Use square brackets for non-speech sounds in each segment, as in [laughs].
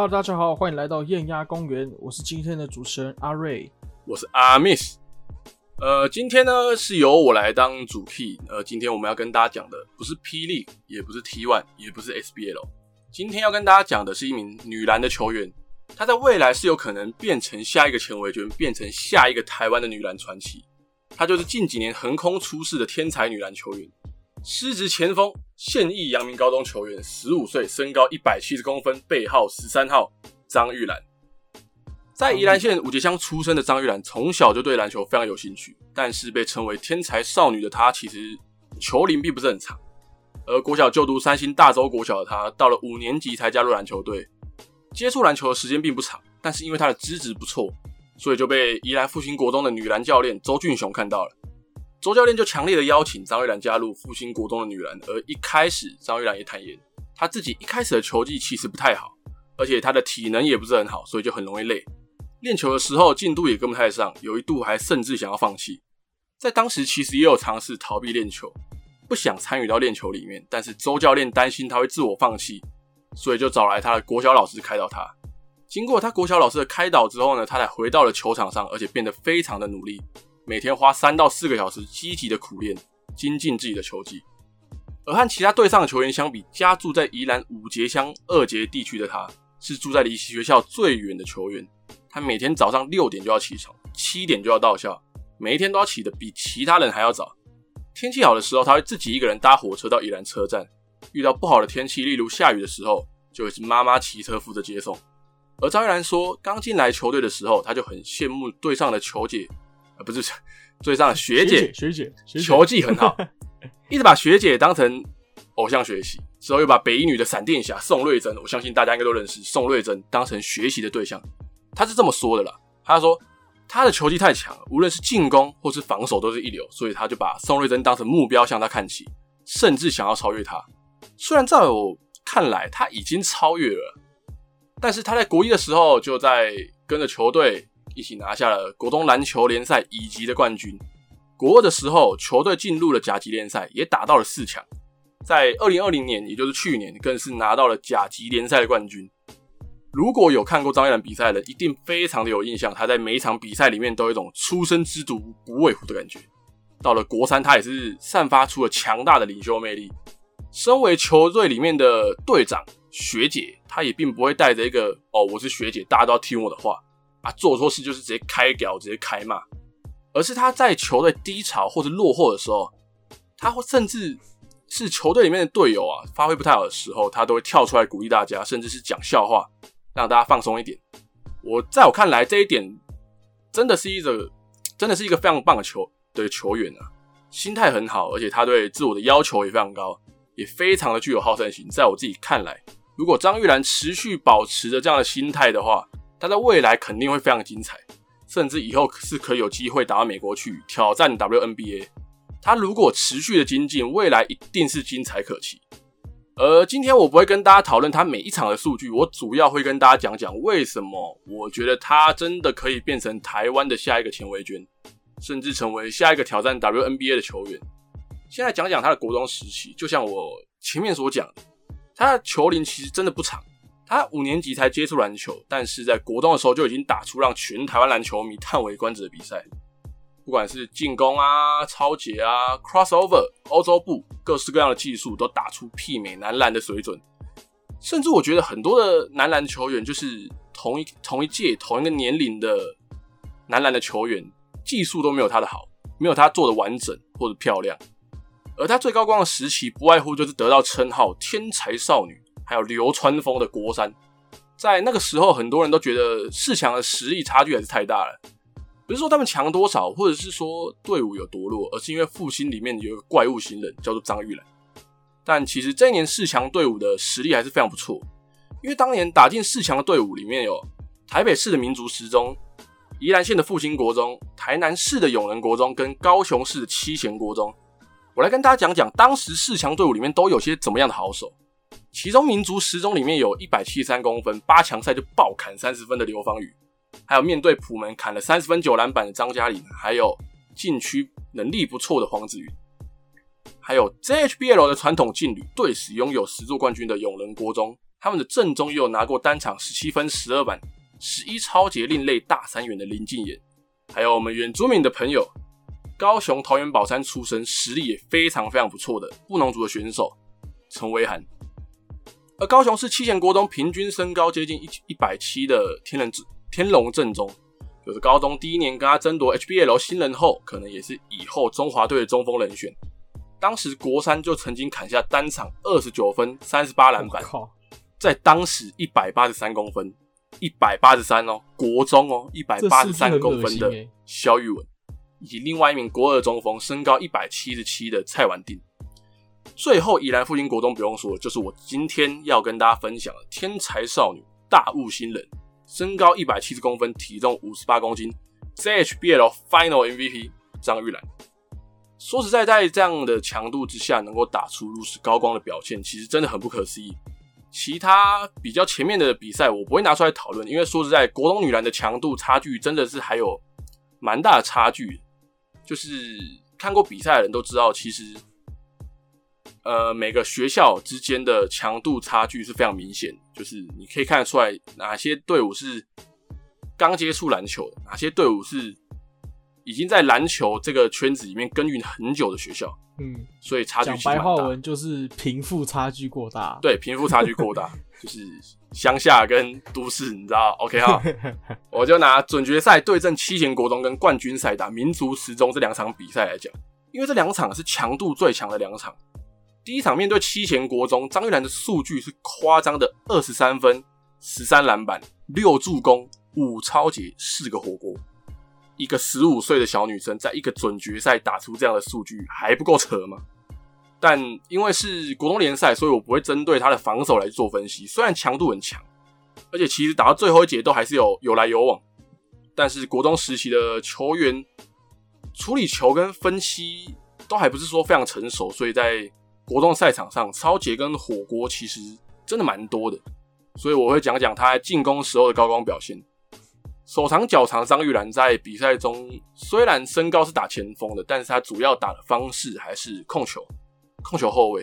Hello，大家好，欢迎来到艳鸭公园，我是今天的主持人阿瑞。我是阿 Miss。呃，今天呢是由我来当主 key。呃，今天我们要跟大家讲的不是霹雳，也不是 T1，也不是 SBL。今天要跟大家讲的是一名女篮的球员，她在未来是有可能变成下一个钱维娟，变成下一个台湾的女篮传奇。她就是近几年横空出世的天才女篮球员，狮子前锋，现役阳明高中球员，十五岁，身高一百七十公分，背号十三号，张玉兰。在宜兰县五节乡出生的张玉兰，从小就对篮球非常有兴趣，但是被称为天才少女的她，其实球龄并不是很长。而国小就读三星大洲国小的她，到了五年级才加入篮球队，接触篮球的时间并不长，但是因为她的资质不错，所以就被宜兰复兴国中的女篮教练周俊雄看到了。周教练就强烈的邀请张玉兰加入复兴国中的女篮，而一开始张玉兰也坦言，她自己一开始的球技其实不太好，而且她的体能也不是很好，所以就很容易累。练球的时候进度也跟不太上，有一度还甚至想要放弃。在当时其实也有尝试逃避练球，不想参与到练球里面。但是周教练担心他会自我放弃，所以就找来他的国小老师开导他。经过他国小老师的开导之后呢，他才回到了球场上，而且变得非常的努力，每天花三到四个小时积极的苦练，精进自己的球技。而和其他队上的球员相比，家住在宜兰五节乡二节地区的他，是住在离学校最远的球员。他每天早上六点就要起床，七点就要到校，每一天都要起得比其他人还要早。天气好的时候，他会自己一个人搭火车到宜兰车站；遇到不好的天气，例如下雨的时候，就会是妈妈骑车负责接送。而张玉兰说，刚进来球队的时候，他就很羡慕队上的球姐，啊，不是追上的学姐，学姐，球技很好，[laughs] 一直把学姐当成偶像学习。之后又把北一女的闪电侠宋瑞珍，我相信大家应该都认识，宋瑞珍当成学习的对象。他是这么说的啦，他说他的球技太强，无论是进攻或是防守都是一流，所以他就把宋瑞珍当成目标向他看齐，甚至想要超越他。虽然在我看来他已经超越了，但是他在国一的时候就在跟着球队一起拿下了国中篮球联赛乙级的冠军。国二的时候，球队进入了甲级联赛，也打到了四强。在二零二零年，也就是去年，更是拿到了甲级联赛的冠军。如果有看过张玉兰比赛的，一定非常的有印象。他在每一场比赛里面都有一种初生之犊不畏虎的感觉。到了国三，他也是散发出了强大的领袖魅力。身为球队里面的队长学姐，他也并不会带着一个“哦，我是学姐，大家都要听我的话啊”，做错事就是直接开屌，直接开骂。而是他在球队低潮或者落后的时候，他会甚至是球队里面的队友啊发挥不太好的时候，他都会跳出来鼓励大家，甚至是讲笑话。让大家放松一点。我在我看来，这一点真的是一个，真的是一个非常棒的球的球员啊，心态很好，而且他对自我的要求也非常高，也非常的具有好胜心。在我自己看来，如果张玉兰持续保持着这样的心态的话，他在未来肯定会非常精彩，甚至以后是可以有机会打到美国去挑战 WNBA。他如果持续的精进，未来一定是精彩可期。而今天我不会跟大家讨论他每一场的数据，我主要会跟大家讲讲为什么我觉得他真的可以变成台湾的下一个钱维娟，甚至成为下一个挑战 WNBA 的球员。现在讲讲他的国中时期，就像我前面所讲的，他的球龄其实真的不长，他五年级才接触篮球，但是在国中的时候就已经打出让全台湾篮球迷叹为观止的比赛。不管是进攻啊、超节啊、crossover、欧洲步，各式各样的技术都打出媲美男篮的水准。甚至我觉得很多的男篮球员，就是同一同一届、同一个年龄的男篮的球员，技术都没有他的好，没有他做的完整或者漂亮。而他最高光的时期，不外乎就是得到称号“天才少女”，还有流川枫的国山。在那个时候，很多人都觉得四强的实力差距还是太大了。不是说他们强多少，或者是说队伍有多弱，而是因为复兴里面有一个怪物新人叫做张玉兰。但其实这一年四强队伍的实力还是非常不错，因为当年打进四强的队伍里面有台北市的民族十中、宜兰县的复兴国中、台南市的永仁国中跟高雄市的七贤国中。我来跟大家讲讲当时四强队伍里面都有些怎么样的好手。其中民族十中里面有一百七十三公分，八强赛就爆砍三十分的刘芳宇。还有面对普门砍了三十分九篮板的张嘉玲，还有禁区能力不错的黄子云，还有 JHBL 的传统劲旅队史拥有十座冠军的永仁国中，他们的正中也有拿过单场十七分、十二板、十一超级另类大三元的林敬言，还有我们原住民的朋友，高雄桃园宝山出身，实力也非常非常不错的布农族的选手陈威涵。而高雄市七贤国中平均身高接近一一百七的天人天龙正中，就是高中第一年跟他争夺 HBL 新人后，可能也是以后中华队的中锋人选。当时国三就曾经砍下单场二十九分、三十八篮板，在当时一百八十三公分，一百八十三哦，国中哦，一百八十三公分的肖玉文，以及另外一名国二中锋，身高一百七十七的蔡婉定。最后，宜兰复兴国中不用说，就是我今天要跟大家分享的天才少女、大物新人，身高一百七十公分，体重五十八公斤，CHBL Final MVP 张玉兰。说实在，在这样的强度之下，能够打出如此高光的表现，其实真的很不可思议。其他比较前面的比赛，我不会拿出来讨论，因为说实在，国中女篮的强度差距真的是还有蛮大的差距。就是看过比赛的人都知道，其实呃每个学校之间的强度差距是非常明显，就是你可以看得出来哪些队伍是刚接触篮球，哪些队伍是。已经在篮球这个圈子里面耕耘很久的学校，嗯，所以差距讲白话文就是贫富差距过大。对，贫富差距过大，[laughs] 就是乡下跟都市，你知道？OK 哈，[laughs] 我就拿准决赛对阵七贤国中跟冠军赛打民族时钟这两场比赛来讲，因为这两场是强度最强的两场。第一场面对七贤国中，张玉兰的数据是夸张的二十三分、十三篮板、六助攻、五超节、四个火锅。一个十五岁的小女生，在一个准决赛打出这样的数据，还不够扯吗？但因为是国中联赛，所以我不会针对她的防守来做分析。虽然强度很强，而且其实打到最后一节都还是有有来有往，但是国中时期的球员处理球跟分析都还不是说非常成熟，所以在国中赛场上，超杰跟火锅其实真的蛮多的。所以我会讲讲他在进攻时候的高光表现。手长脚长张玉兰在比赛中虽然身高是打前锋的，但是他主要打的方式还是控球，控球后卫。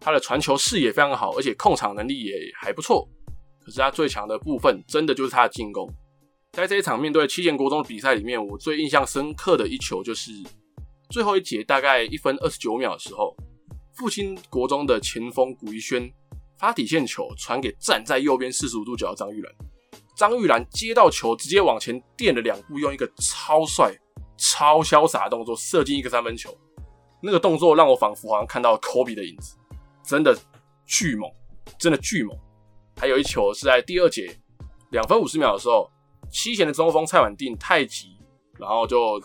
他的传球视野非常好，而且控场能力也还不错。可是他最强的部分，真的就是他的进攻。在这一场面对七贤国中的比赛里面，我最印象深刻的一球就是最后一节大概一分二十九秒的时候，复兴国中的前锋古一轩发底线球传给站在右边四十五度角的张玉兰。张玉兰接到球，直接往前垫了两步，用一个超帅、超潇洒的动作射进一个三分球。那个动作让我仿佛好像看到科比的影子，真的巨猛，真的巨猛。还有一球是在第二节两分五十秒的时候，七贤的中锋蔡婉定太急，然后就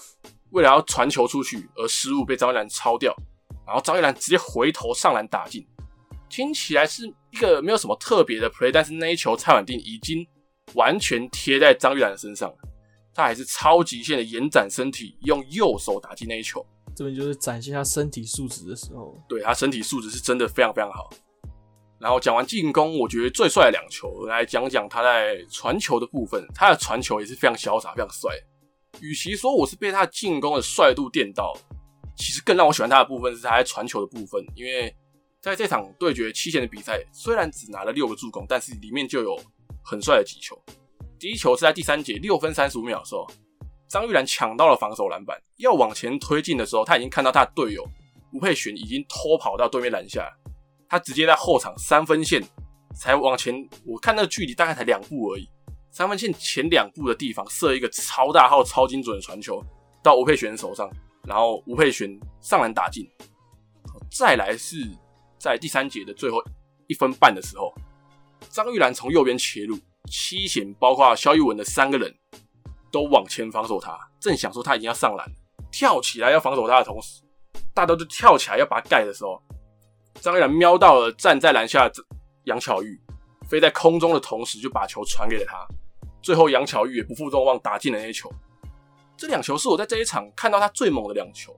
为了要传球出去而失误，被张玉兰抄掉，然后张玉兰直接回头上篮打进。听起来是一个没有什么特别的 play，但是那一球蔡婉定已经。完全贴在张玉兰的身上，他还是超极限的延展身体，用右手打进那一球。这边就是展现他身体素质的时候。对他身体素质是真的非常非常好。然后讲完进攻，我觉得最帅的两球，来讲讲他在传球的部分。他的传球也是非常潇洒、非常帅。与其说我是被他进攻的帅度电到，其实更让我喜欢他的部分是他在传球的部分。因为在这场对决七贤的比赛，虽然只拿了六个助攻，但是里面就有。很帅的几球，第一球是在第三节六分三十五秒的时候，张玉兰抢到了防守篮板，要往前推进的时候，他已经看到他的队友吴佩璇已经偷跑到对面篮下，他直接在后场三分线才往前，我看那个距离大概才两步而已，三分线前两步的地方射一个超大号、超精准的传球到吴佩璇手上，然后吴佩璇上篮打进。再来是在第三节的最后一分半的时候。张玉兰从右边切入，七贤包括肖玉文的三个人都往前防守他。正想说他已经要上篮，跳起来要防守他的同时，大刀就跳起来要把盖的时候，张玉兰瞄到了站在篮下杨巧玉，飞在空中的同时就把球传给了他。最后杨巧玉也不负众望打进了那球。这两球是我在这一场看到他最猛的两球，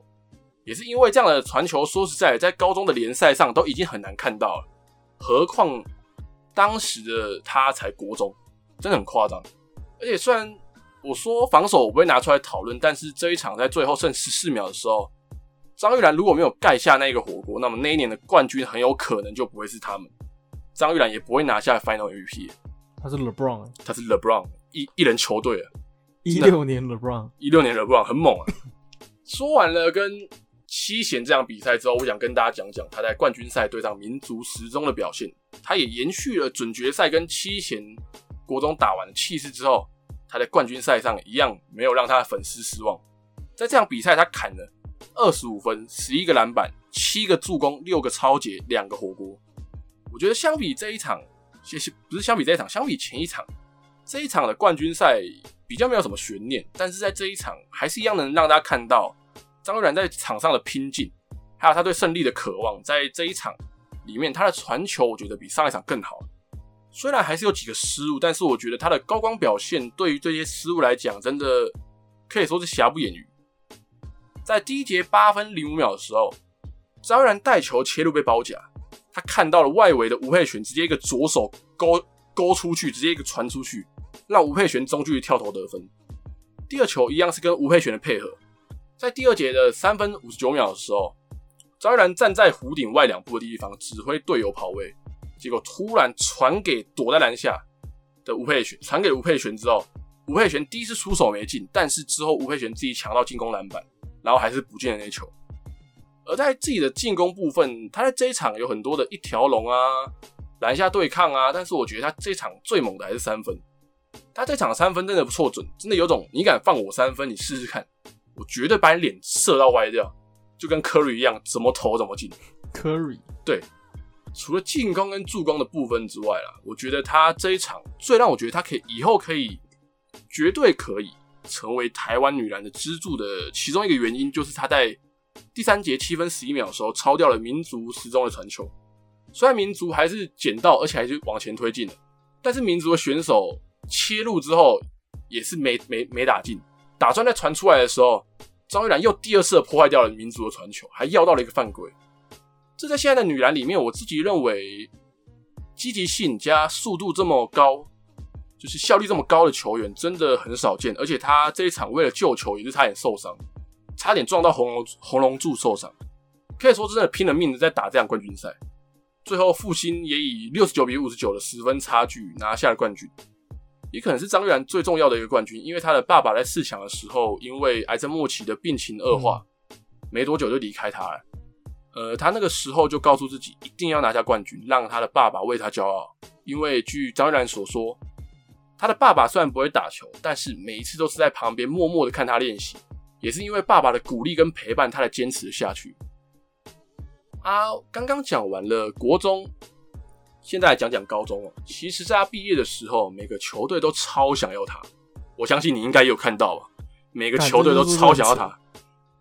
也是因为这样的传球，说实在，在高中的联赛上都已经很难看到了，何况。当时的他才国中，真的很夸张。而且虽然我说防守我不会拿出来讨论，但是这一场在最后剩十四秒的时候，张玉兰如果没有盖下那个火锅，那么那一年的冠军很有可能就不会是他们。张玉兰也不会拿下 Final MVP。他是 LeBron，他是 LeBron 一一人球队啊，一六年 LeBron，一六年 LeBron 很猛啊。[laughs] 说完了跟七贤这场比赛之后，我想跟大家讲讲他在冠军赛对上民族时钟的表现。他也延续了准决赛跟七贤国中打完的气势之后，他在冠军赛上一样没有让他的粉丝失望。在这场比赛，他砍了二十五分、十一个篮板、七个助攻、六个超节、两个火锅。我觉得相比这一场，谢谢不是相比这一场，相比前一场，这一场的冠军赛比较没有什么悬念，但是在这一场还是一样能让大家看到张玉然在场上的拼劲，还有他对胜利的渴望。在这一场里面，他的传球我觉得比上一场更好。虽然还是有几个失误，但是我觉得他的高光表现对于这些失误来讲，真的可以说是瑕不掩瑜。在第一节八分零五秒的时候，张玉然带球切入被包夹。他看到了外围的吴佩璇，直接一个左手勾勾出去，直接一个传出去，让吴佩璇中距离跳投得分。第二球一样是跟吴佩璇的配合，在第二节的三分五十九秒的时候，张玉然站在弧顶外两步的地方指挥队友跑位，结果突然传给躲在篮下的吴佩璇，传给吴佩璇之后，吴佩璇第一次出手没进，但是之后吴佩璇自己抢到进攻篮板，然后还是不进了那球。而在自己的进攻部分，他在这一场有很多的一条龙啊、篮下对抗啊，但是我觉得他这场最猛的还是三分。他这场三分真的不错准，真的有种你敢放我三分，你试试看，我绝对把你脸射到歪掉，就跟 Curry 一样，怎么投怎么进。Curry 对，除了进攻跟助攻的部分之外啦，我觉得他这一场最让我觉得他可以以后可以绝对可以成为台湾女篮的支柱的其中一个原因，就是他在。第三节七分十一秒的时候，超掉了民族时钟的传球。虽然民族还是捡到，而且还是往前推进了，但是民族的选手切入之后也是没没没打进。打算在传出来的时候，张玉兰又第二次破坏掉了民族的传球，还要到了一个犯规。这在现在的女篮里面，我自己认为积极性加速度这么高，就是效率这么高的球员真的很少见。而且她这一场为了救球，也是差点受伤。差点撞到红龙红龙柱受伤，可以说真的拼了命的在打这场冠军赛。最后复兴也以六十九比五十九的十分差距拿下了冠军，也可能是张玉兰最重要的一个冠军，因为他的爸爸在四强的时候因为癌症末期的病情恶化，没多久就离开他了。呃，他那个时候就告诉自己一定要拿下冠军，让他的爸爸为他骄傲。因为据张玉兰所说，他的爸爸虽然不会打球，但是每一次都是在旁边默默的看他练习。也是因为爸爸的鼓励跟陪伴，他才坚持下去。啊，刚刚讲完了国中，现在来讲讲高中哦。其实，在他毕业的时候，每个球队都超想要他。我相信你应该有看到吧？每个球队都超想要他。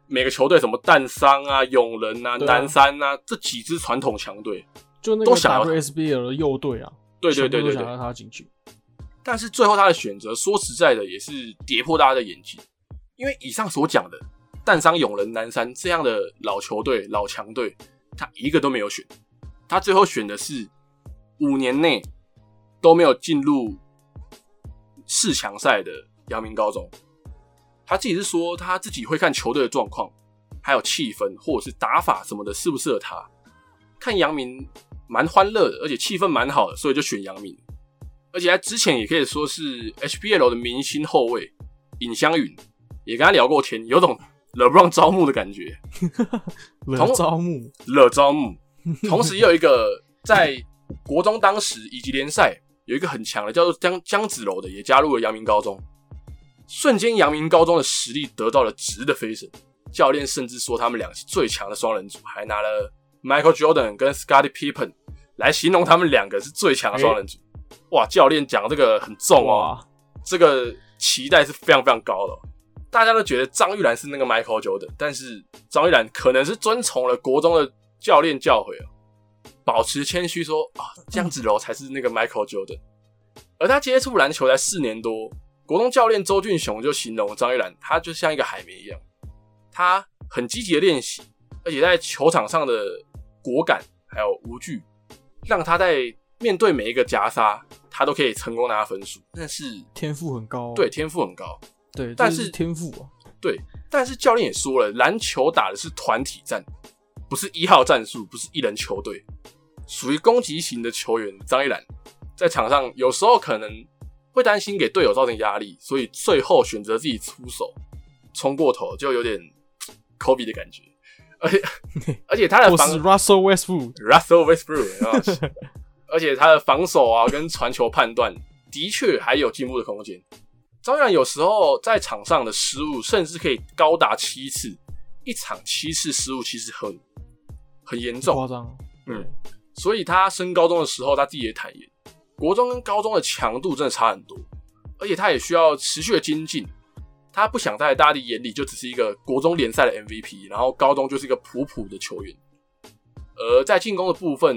每个球队什么淡商啊、永仁啊、南山啊，这几支传统强队，就那个 WSBL 的右队啊，对对对对，想要他进去。但是最后他的选择，说实在的，也是跌破大家的眼睛。因为以上所讲的淡商永仁南山这样的老球队、老强队，他一个都没有选。他最后选的是五年内都没有进入四强赛的阳明高中。他自己是说他自己会看球队的状况，还有气氛或者是打法什么的适不适合他。看阳明蛮欢乐的，而且气氛蛮好的，所以就选阳明。而且他之前也可以说是 HBL 的明星后卫尹香云。也跟他聊过天，有种惹不让招募的感觉。[laughs] 惹招募，惹招募。同时，也有一个在国中当时以及联赛有一个很强的，叫做江江子柔的，也加入了阳明高中。瞬间，阳明高中的实力得到了质的飞升。教练甚至说他们俩是最强的双人组，还拿了 Michael Jordan 跟 Scottie Pippen 来形容他们两个是最强的双人组。哇，教练讲这个很重哦，这个期待是非常非常高的。大家都觉得张玉兰是那个 Michael Jordan，但是张玉兰可能是遵从了国中的教练教诲啊，保持谦虚说啊，江子柔才是那个 Michael Jordan。而他接触篮球才四年多，国中教练周俊雄就形容张玉兰，他就像一个海绵一样，他很积极的练习，而且在球场上的果敢还有无惧，让他在面对每一个夹杀，他都可以成功拿分数。但是天赋很高，对，天赋很高。对，但是天赋啊，对，但是教练也说了，篮球打的是团体战，不是一号战术，不是一人球队，属于攻击型的球员张一然，在场上有时候可能会担心给队友造成压力，所以最后选择自己出手冲过头，就有点 [tsk] Kobe 的感觉。而且 [laughs] 而且他的防 Russell Westbrook Russell Westbrook，而且他的防守啊跟传球判断的确还有进步的空间。张然有时候在场上的失误甚至可以高达七次，一场七次失误其实很很严重，夸张。嗯，所以他升高中的时候，他自己也坦言，国中跟高中的强度真的差很多，而且他也需要持续的精进。他不想在大家的眼里就只是一个国中联赛的 MVP，然后高中就是一个普普的球员。而在进攻的部分，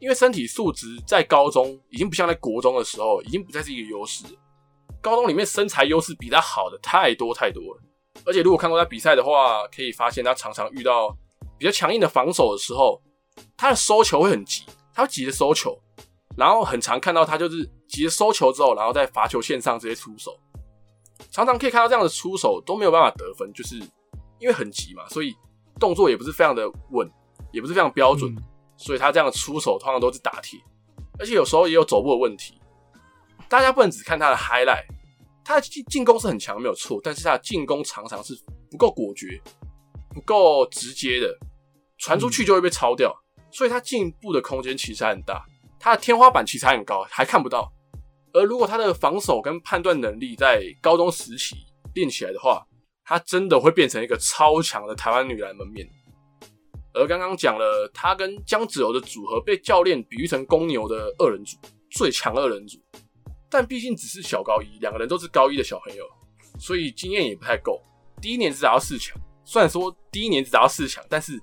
因为身体素质在高中已经不像在国中的时候，已经不再是一个优势。高中里面身材优势比他好的太多太多了，而且如果看过他比赛的话，可以发现他常常遇到比较强硬的防守的时候，他的收球会很急，他会急着收球，然后很常看到他就是急着收球之后，然后在罚球线上直接出手。常常可以看到这样的出手都没有办法得分，就是因为很急嘛，所以动作也不是非常的稳，也不是非常标准，所以他这样的出手通常都是打铁，而且有时候也有走步的问题。大家不能只看他的 highlight，他的进进攻是很强没有错，但是他的进攻常常是不够果决、不够直接的，传出去就会被抄掉，所以他进步的空间其实还很大，他的天花板其实还很高，还看不到。而如果他的防守跟判断能力在高中时期练起来的话，他真的会变成一个超强的台湾女篮门面。而刚刚讲了，他跟江子柔的组合被教练比喻成公牛的二人组，最强二人组。但毕竟只是小高一，两个人都是高一的小朋友，所以经验也不太够。第一年只打到四强，虽然说第一年只打到四强，但是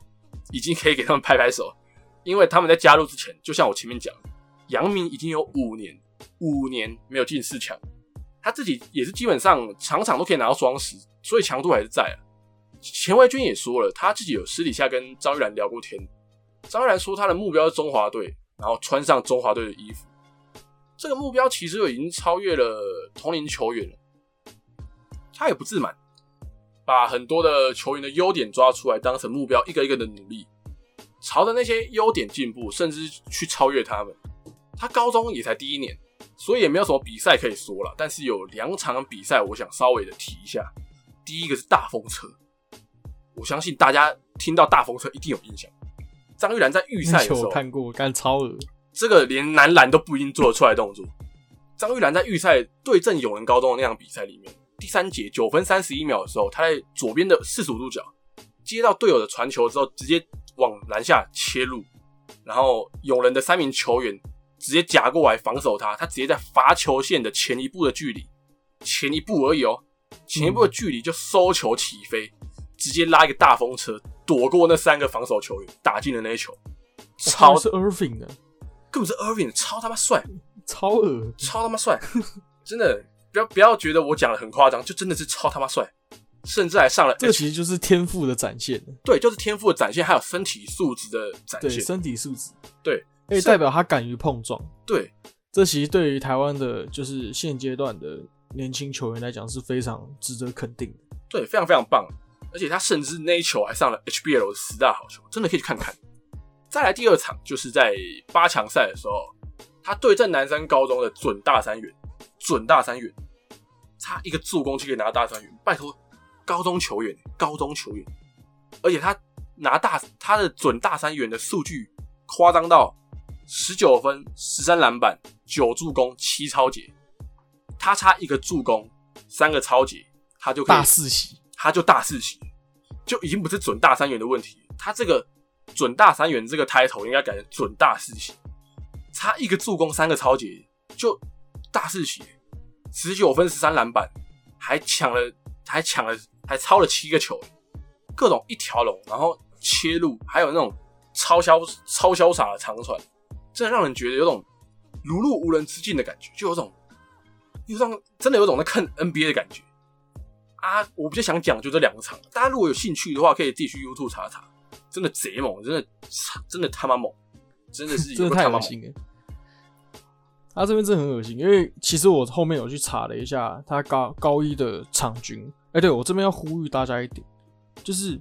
已经可以给他们拍拍手，因为他们在加入之前，就像我前面讲，杨明已经有五年。五年没有进四强，他自己也是基本上场场都可以拿到双十，所以强度还是在啊。钱卫军也说了，他自己有私底下跟张玉兰聊过天，张玉兰说他的目标是中华队，然后穿上中华队的衣服，这个目标其实就已经超越了同龄球员了。他也不自满，把很多的球员的优点抓出来当成目标，一个一个的努力，朝着那些优点进步，甚至去超越他们。他高中也才第一年。所以也没有什么比赛可以说了，但是有两场比赛，我想稍微的提一下。第一个是大风车，我相信大家听到大风车一定有印象。张玉兰在预赛的时候看过，干超额，这个连男篮都不一定做得出来动作。张玉兰在预赛对阵永仁高中的那场比赛里面，第三节九分三十一秒的时候，他在左边的四十五度角接到队友的传球之后，直接往篮下切入，然后有人的三名球员。直接夹过来防守他，他直接在罚球线的前一步的距离，前一步而已哦，前一步的距离就收球起飞，直接拉一个大风车，躲过那三个防守球员，打进了那一球。超是 Irving 的，根本是 Irving，超他妈帅，超恶，超他妈帅，真的不要不要觉得我讲的很夸张，就真的是超他妈帅，甚至还上了。这其实就是天赋的展现，对，就是天赋的展现，还有身体素质的展现，对身体素质，对。可以代表他敢于碰撞，对，这其实对于台湾的，就是现阶段的年轻球员来讲是非常值得肯定的，对，非常非常棒，而且他甚至那一球还上了 HBL 的十大好球，真的可以去看看。再来第二场，就是在八强赛的时候，他对阵南山高中的准大三元，准大三元，差一个助攻就可以拿到大三元，拜托，高中球员，高中球员，而且他拿大他的准大三元的数据夸张到。十九分，十三篮板，九助攻，七超节，他差一个助攻，三个超节，他就大四喜，他就大四喜，就已经不是准大三元的问题。他这个准大三元这个 title 应该改成准大四喜，差一个助攻，三个超节，就大四喜，十九分，十三篮板，还抢了，还抢了，还超了七个球，各种一条龙，然后切入，还有那种超潇超潇洒的长传。真的让人觉得有种如入无人之境的感觉，就有种有种真的有种在看 NBA 的感觉啊！我比较想讲就这两个场，大家如果有兴趣的话，可以自己去 YouTube 查查，真的贼猛，真的真的他妈猛，真的是真的太恶心了。他这边真的很恶心，因为其实我后面有去查了一下他高高一的场均，哎，对我这边要呼吁大家一点，就是。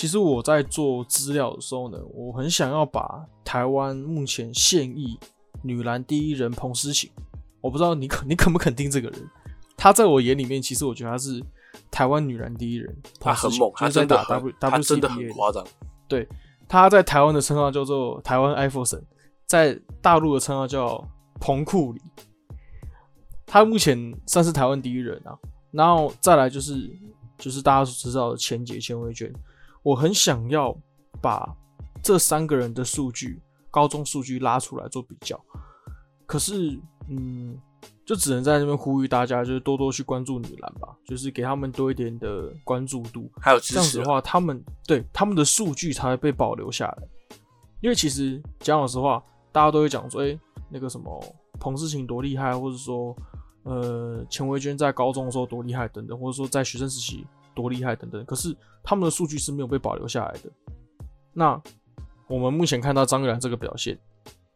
其实我在做资料的时候呢，我很想要把台湾目前现役女篮第一人彭诗晴，我不知道你肯你肯不肯定这个人？她在我眼里面，其实我觉得她是台湾女篮第一人。她很猛，她真的打 W W 真的很夸张。对，她在台湾的称号叫做台湾艾弗森，在大陆的称号叫彭库里。他目前算是台湾第一人啊。然后再来就是就是大家所知道的钱杰钱维娟，我很想要把这三个人的数据高中数据拉出来做比较，可是嗯，就只能在那边呼吁大家，就是多多去关注女篮吧，就是给他们多一点的关注度，还有这样子的话，他们对他们的数据才会被保留下来。因为其实讲老实话，大家都会讲说，哎，那个什么彭世晴多厉害，或者说。呃，钱维娟在高中的时候多厉害等等，或者说在学生时期多厉害等等，可是他们的数据是没有被保留下来的。那我们目前看到张玉兰这个表现，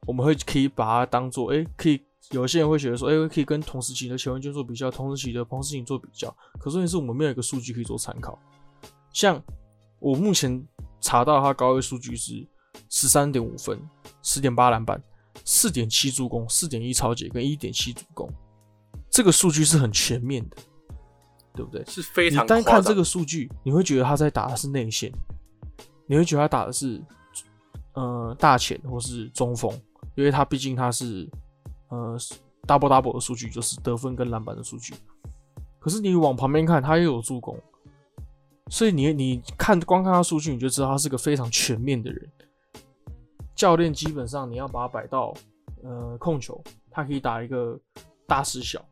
我们会可以把它当做，哎，可以有些人会觉得说，哎，可以跟同时期的钱文娟做比较，同时期的彭世颖做比较。可是问题是我们没有一个数据可以做参考。像我目前查到他高位数据是十三点五分，十点八篮板，四点七助攻，四点一超解跟一点七助攻。这个数据是很全面的，对不对？是非常。你单看这个数据，你会觉得他在打的是内线，你会觉得他打的是呃大前或是中锋，因为他毕竟他是呃 double double 的数据，就是得分跟篮板的数据。可是你往旁边看，他又有助攻，所以你你看光看他数据，你就知道他是个非常全面的人。教练基本上你要把他摆到呃控球，他可以打一个大失小。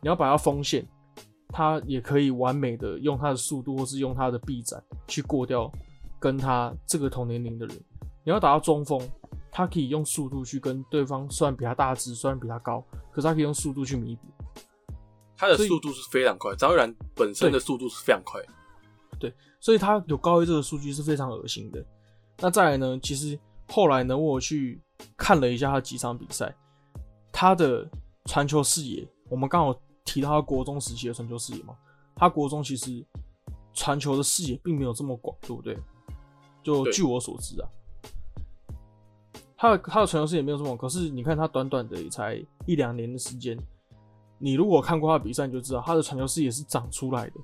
你要摆到锋线，他也可以完美的用他的速度，或是用他的臂展去过掉跟他这个同年龄的人。你要打到中锋，他可以用速度去跟对方，虽然比他大只，虽然比他高，可是他可以用速度去弥补。他的速度是非常快，张玉然本身的速度是非常快。对，所以他有高一这个数据是非常恶心的。那再来呢？其实后来呢，我去看了一下他几场比赛，他的传球视野。我们刚好提到他国中时期的传球视野嘛，他国中其实传球的视野并没有这么广，对不对？就据我所知啊，他的他的传球视野没有这么广，可是你看他短短的也才一两年的时间，你如果看过他比赛，你就知道他的传球视野是长出来的。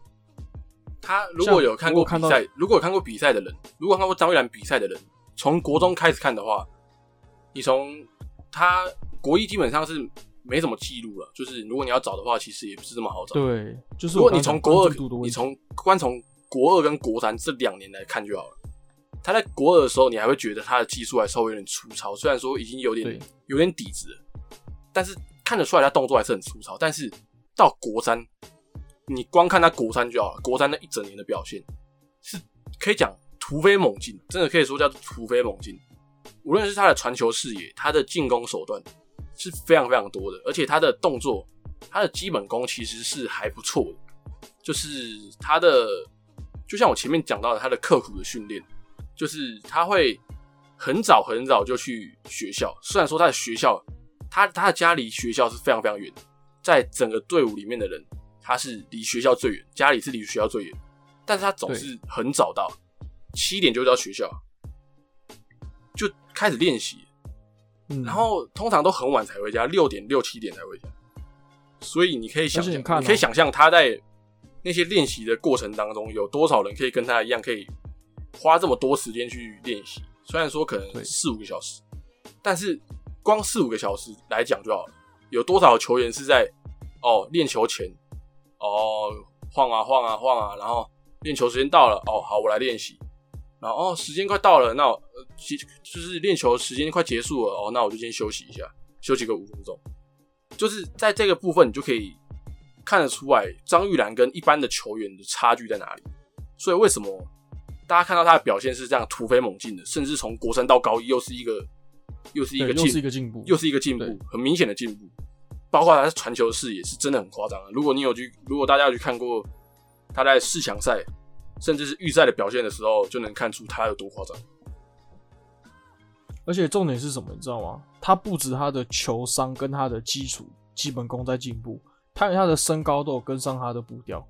他如果有看过比赛，如果看过比赛的人，如果看过张玉兰比赛的人，从国中开始看的话，你从他国一基本上是。没什么记录了，就是如果你要找的话，其实也不是这么好找。对，就是如果你从国二，你从光从国二跟国三这两年来看就好了。他在国二的时候，你还会觉得他的技术还稍微有点粗糙，虽然说已经有点有点底子，但是看得出来他动作还是很粗糙。但是到国三，你光看他国三就好了，国三那一整年的表现是可以讲突飞猛进，真的可以说叫突飞猛进。无论是他的传球视野，他的进攻手段。是非常非常多的，而且他的动作，他的基本功其实是还不错的。就是他的，就像我前面讲到的，他的刻苦的训练，就是他会很早很早就去学校。虽然说他的学校，他他的家离学校是非常非常远，在整个队伍里面的人，他是离学校最远，家里是离学校最远，但是他总是很早到，七点就到学校，就开始练习。然后通常都很晚才回家，六点六七点才回家，所以你可以想象，你可以想象他在那些练习的过程当中，有多少人可以跟他一样，可以花这么多时间去练习。虽然说可能四五个小时，但是光四五个小时来讲就好了。有多少球员是在哦练球前哦晃啊晃啊晃啊，然后练球时间到了哦好我来练习。然后哦，时间快到了，那呃，其就是练球时间快结束了哦，那我就先休息一下，休息个五分钟。就是在这个部分，你就可以看得出来张玉兰跟一般的球员的差距在哪里。所以为什么大家看到他的表现是这样突飞猛进的，甚至从国三到高一又是一个又是一个又是一个进步，又是一个进步，很明显的进步。包括他的传球视野是真的很夸张的。如果你有去，如果大家有去看过他在四强赛。甚至是预赛的表现的时候，就能看出他有多夸张。而且重点是什么，你知道吗？他不止他的球商跟他的基础基本功在进步，他连他的身高都有跟上他的步调。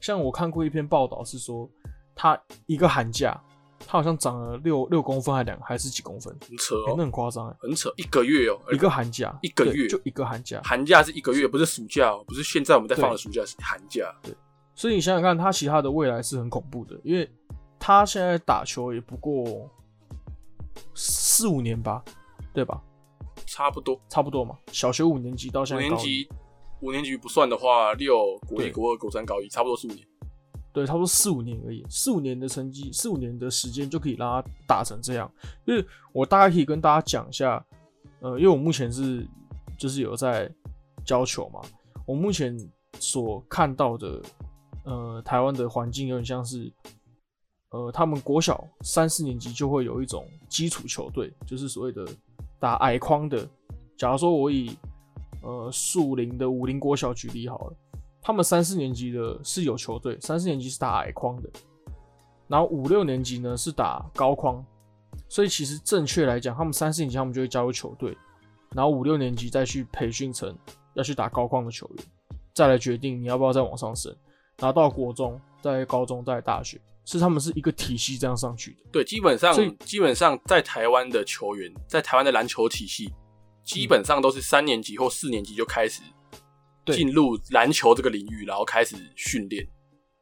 像我看过一篇报道，是说他一个寒假他好像长了六六公分，还两还是几公分，很扯哎、哦，那很夸张哎，很扯，一个月哦，一个寒假，一个月就一个寒假，寒假是一个月，不是暑假哦，不是现在我们在放的暑假，是寒假。所以你想想看，他其他的未来是很恐怖的，因为他现在打球也不过四五年吧，对吧？差不多。差不多嘛，小学五年级到现五在五，年级，五年级不算的话，六国一、国二、国三、高一，差不多四五年。对，差不多四五年而已，四五年的成绩，四五年的时间就可以让他打成这样。就是我大概可以跟大家讲一下，呃，因为我目前是就是有在教球嘛，我目前所看到的，呃，台湾的环境有点像是，呃，他们国小三四年级就会有一种基础球队，就是所谓的打矮框的。假如说我以呃树林的武林国小举例好了。他们三四年级的是有球队，三四年级是打矮框的，然后五六年级呢是打高框，所以其实正确来讲，他们三四年级他们就会加入球队，然后五六年级再去培训成要去打高框的球员，再来决定你要不要再往上升，然后到国中、在高中、在大学，是他们是一个体系这样上去的。对，基本上所以基本上在台湾的球员，在台湾的篮球体系，基本上都是三年级或四年级就开始对进入篮球这个领域，然后开始训练。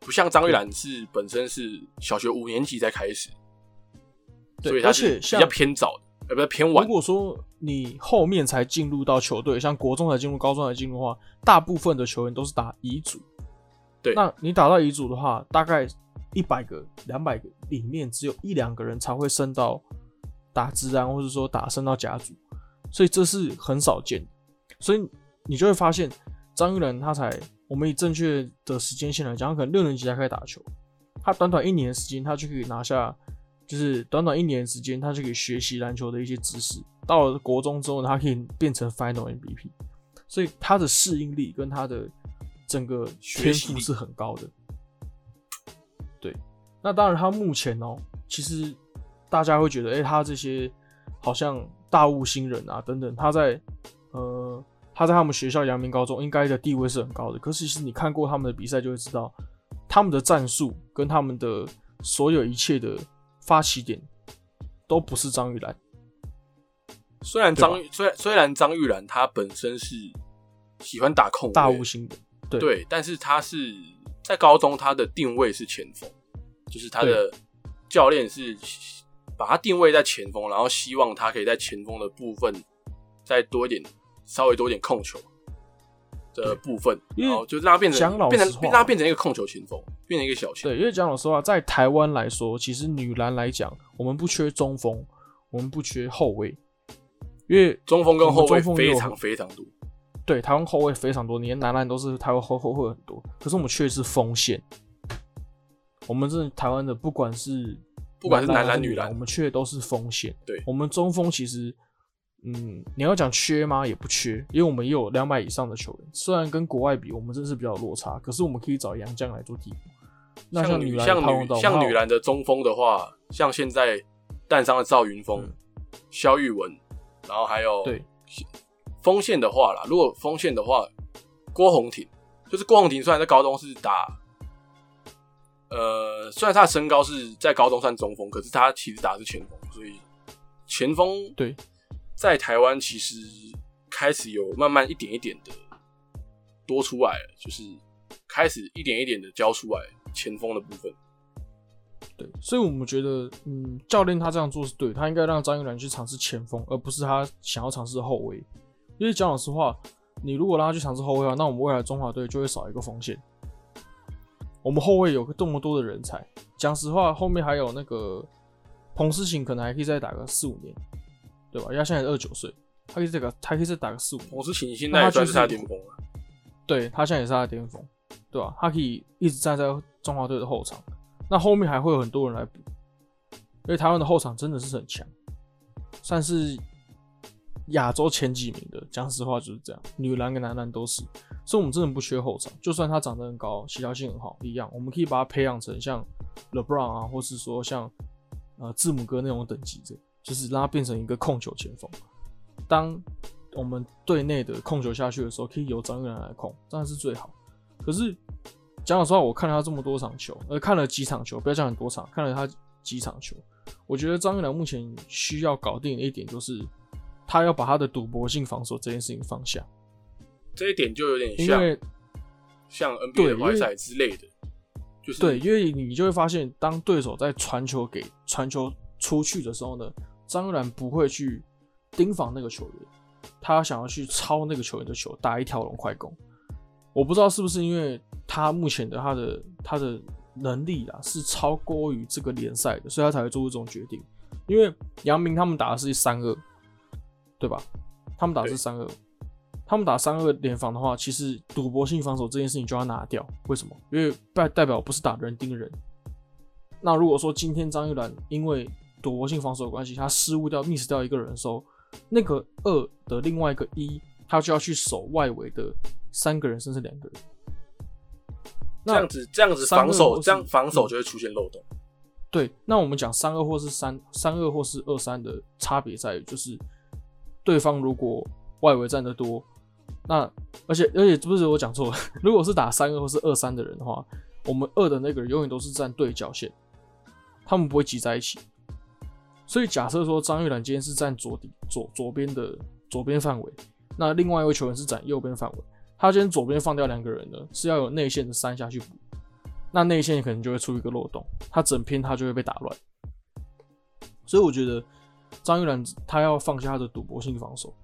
不像张玉兰是本身是小学五年级才开始，对所以他是比而且像较偏早的，呃，不是偏晚如。果说你后面才进入到球队，像国中才进入、高中才进入的话，大部分的球员都是打乙组。对那你打到乙组的话，大概一百个、两百个里面，只有一两个人才会升到打职篮，或者说打升到甲组，所以这是很少见。所以你就会发现，张玉仁他才，我们以正确的时间线来讲，可能六年级才开始打球，他短短一年时间，他就可以拿下就是短短一年时间，他就可以学习篮球的一些知识。到了国中之后，他可以变成 Final MVP，所以他的适应力跟他的整个天赋是很高的。对，那当然他目前哦，其实大家会觉得，哎、他这些好像大物新人啊等等，他在呃他在他们学校阳明高中应该的地位是很高的。可是其实你看过他们的比赛，就会知道他们的战术跟他们的所有一切的发起点都不是张玉兰。虽然张玉虽然虽然张玉兰她本身是喜欢打控大物星的，对对，但是他是在高中，他的定位是前锋，就是他的教练是把他定位在前锋，然后希望他可以在前锋的部分再多一点，稍微多一点控球的部分，然后就让他变成变成让他变成一个控球前锋，变成一个小前。对，因为讲老实话，在台湾来说，其实女篮来讲，我们不缺中锋，我们不缺后卫，因为中锋跟后卫非常非常多，对台湾后卫非常多，连男篮都是台湾后后卫很多，可是我们缺的是锋线。我们这台湾的不管是不管是男篮女篮我们缺的都是锋线。对我们中锋其实，嗯，你要讲缺吗？也不缺，因为我们也有两百以上的球员，虽然跟国外比，我们真是比较落差，可是我们可以找杨将来做替补。那像女篮像女像女篮的中锋的话，像现在淡商的赵云峰嗯、肖玉文，然后还有对锋线的话啦，如果锋线的话，郭宏庭就是郭宏庭，虽然在高中是打，呃，虽然他的身高是在高中算中锋，可是他其实打的是前锋，所以前锋对在台湾其实开始有慢慢一点一点的多出来了，就是开始一点一点的教出来前锋的部分。对，所以我们觉得，嗯，教练他这样做是对，他应该让张玉兰去尝试前锋，而不是他想要尝试后卫。因为讲老实话，你如果让他去尝试后卫的话，那我们未来中华队就会少一个锋线。我们后卫有这么多的人才，讲实话，后面还有那个彭思琴，可能还可以再打个四五年，对吧？因为他现在二十九岁，他可以再个，他可以再打个四五年。洪思琴现在也算是他的巅峰了。对他现在也是他的巅峰，对吧、他可以一直站在中华队的后场，那后面还会有很多人来补，因为台湾的后场真的是很强，算是亚洲前几名的。讲实话就是这样，女篮跟男篮都是，所以我们真的不缺后场。就算他长得很高，协调性很好，一样，我们可以把他培养成像 LeBron 啊，或是说像呃字母哥那种等级的，就是让他变成一个控球前锋。当我们队内的控球下去的时候，可以由张玉兰来控，当然是最好。可是讲老实话，我看了他这么多场球，呃，看了几场球，不要讲很多场，看了他几场球。我觉得张玉兰目前需要搞定的一点就是，他要把他的赌博性防守这件事情放下，这一点就有点像因为像 NBA 外赛之类的，就是对，因为你就会发现，当对手在传球给传球出去的时候呢，张玉兰不会去盯防那个球员，他想要去抄那个球员的球，打一条龙快攻。我不知道是不是因为他目前的他的他的能力啊是超过于这个联赛的，所以他才会做出这种决定。因为杨明他们打的是三二，对吧？他们打的是对三二，他们打三二联防的话，其实赌博性防守这件事情就要拿掉。为什么？因为代代表不是打人盯人。那如果说今天张玉兰因为赌博性防守的关系，他失误掉 miss 掉一个人的时候，那个二的另外一个一，他就要去守外围的三个人甚至两个人。这样子这样子防守，这样防守就会出现漏洞。对，那我们讲三二或是三三二或是二三的差别在于，就是对方如果外围站得多，那而且而且不是我讲错了，[laughs] 如果是打三二或是二三的人的话，我们二的那个人永远都是站对角线，他们不会挤在一起。所以假设说张玉兰今天是站左底左左边的左边范围，那另外一位球员是站右边范围，他今天左边放掉两个人呢，是要有内线的三下去补，那内线可能就会出一个漏洞，他整篇他就会被打乱。所以我觉得张玉兰他要放下他的赌博性防守，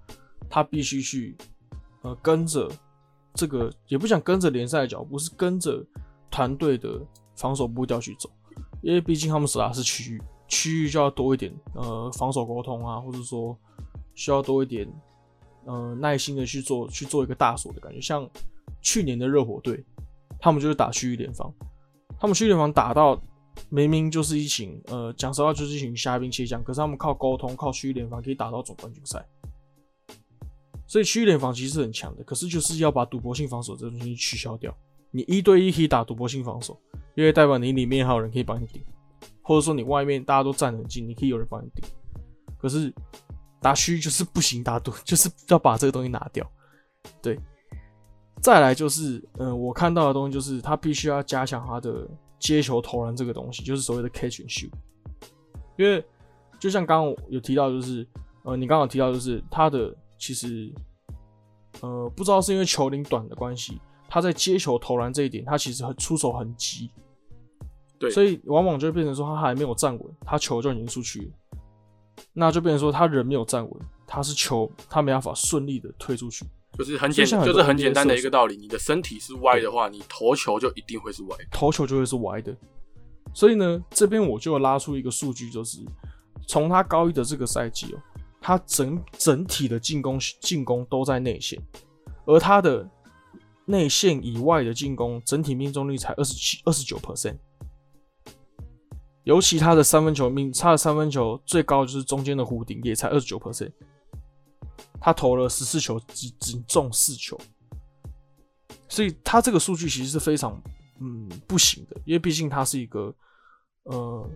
他必须去呃跟着这个也不想跟着联赛的脚步，是跟着团队的防守步调去走，因为毕竟他们手打是区域，区域就要多一点呃防守沟通啊，或者说需要多一点呃耐心的去做去做一个大锁的感觉，像去年的热火队，他们就是打区域联防，他们区域联防打到明明就是一群呃讲实话就是一群虾兵蟹将，可是他们靠沟通靠区域联防可以打到总冠军赛。所以区域联防其实是很强的，可是就是要把赌博性防守这东西取消掉。你一对一可以打赌博性防守，因为代表你里面还有人可以帮你顶，或者说你外面大家都站得很近，你可以有人帮你顶。可是打区就是不行，打赌 [laughs] 就是要把这个东西拿掉。对，再来就是，嗯、我看到的东西就是他必须要加强他的接球投篮这个东西，就是所谓的 catch and shoot。因为就像刚刚有提到，就是呃，你刚刚提到，就是他的其实呃，不知道是因为球龄短的关系，他在接球投篮这一点，他其实很出手很急，对。所以往往就变成说他还没有站稳，他球就已经出去了，那就变成说他人没有站稳，他是球他没办法顺利的推出去，就是很简，就是很简单的一个道理。你的身体是歪的话，你投球就一定会是歪的。投球就会是歪的。所以呢，这边我就拉出一个数据，就是从他高一的这个赛季哦，他整整体的进攻进攻都在内线，而他的内线以外的进攻整体命中率才二十七二十九 percent，尤其他的三分球命，他的三分球最高就是中间的弧顶也才二十九 percent，他投了十四球，只只中四球，所以他这个数据其实是非常嗯不行的，因为毕竟他是一个呃，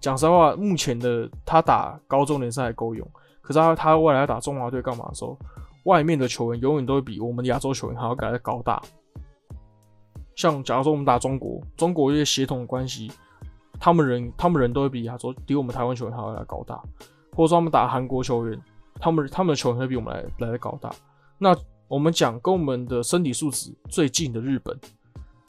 讲实话，目前的他打高中联赛还够用，可是他他未来打中华队干嘛的时候，外面的球员永远都会比我们亚洲球员还要来的高大。像假如说我们打中国，中国因为协同关系，他们人他们人都会比亚洲比我们台湾球员还要来高大，或者说他们打韩国球员，他们他们的球员会比我们来来的高大。那我们讲跟我们的身体素质最近的日本，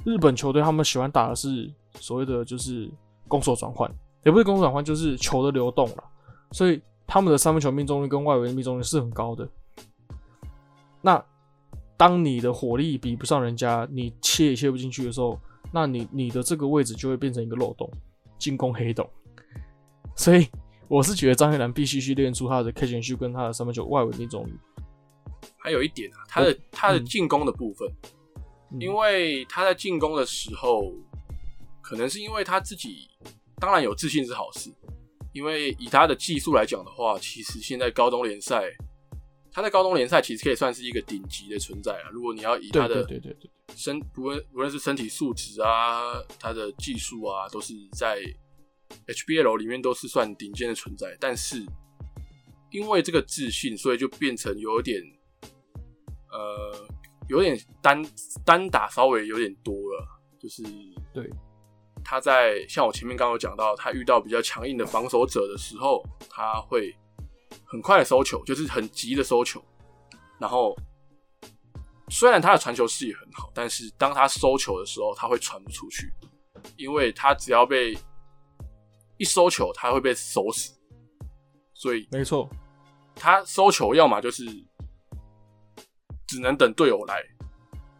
日本球队他们喜欢打的是所谓的就是攻守转换，也不是攻守转换，就是球的流动了。所以他们的三分球命中率跟外围的命中率是很高的。那当你的火力比不上人家，你切也切不进去的时候，那你你的这个位置就会变成一个漏洞，进攻黑洞。所以我是觉得张学良必须去练出他的 catch and shoot 跟他的三分球外围命中率。还有一点啊，他的他的嗯进攻的部分，嗯因为他在进攻的时候，可能是因为他自己，当然有自信是好事，因为以他的技术来讲的话，其实现在高中联赛，他在高中联赛其实可以算是一个顶级的存在啊。如果你要以他的对对对对，身不论不论是身体素质啊，他的技术啊，都是在 HBL 里面都是算顶尖的存在。但是因为这个自信，所以就变成有点呃，有点单单打稍微有点多了，就是对他在像我前面刚刚有讲到，他遇到比较强硬的防守者的时候，他会很快的收球，就是很急的收球。然后虽然他的传球视野很好，但是当他收球的时候，他会传不出去，因为他只要被一收球，他会被收死。所以没错，他收球要么就是只能等队友来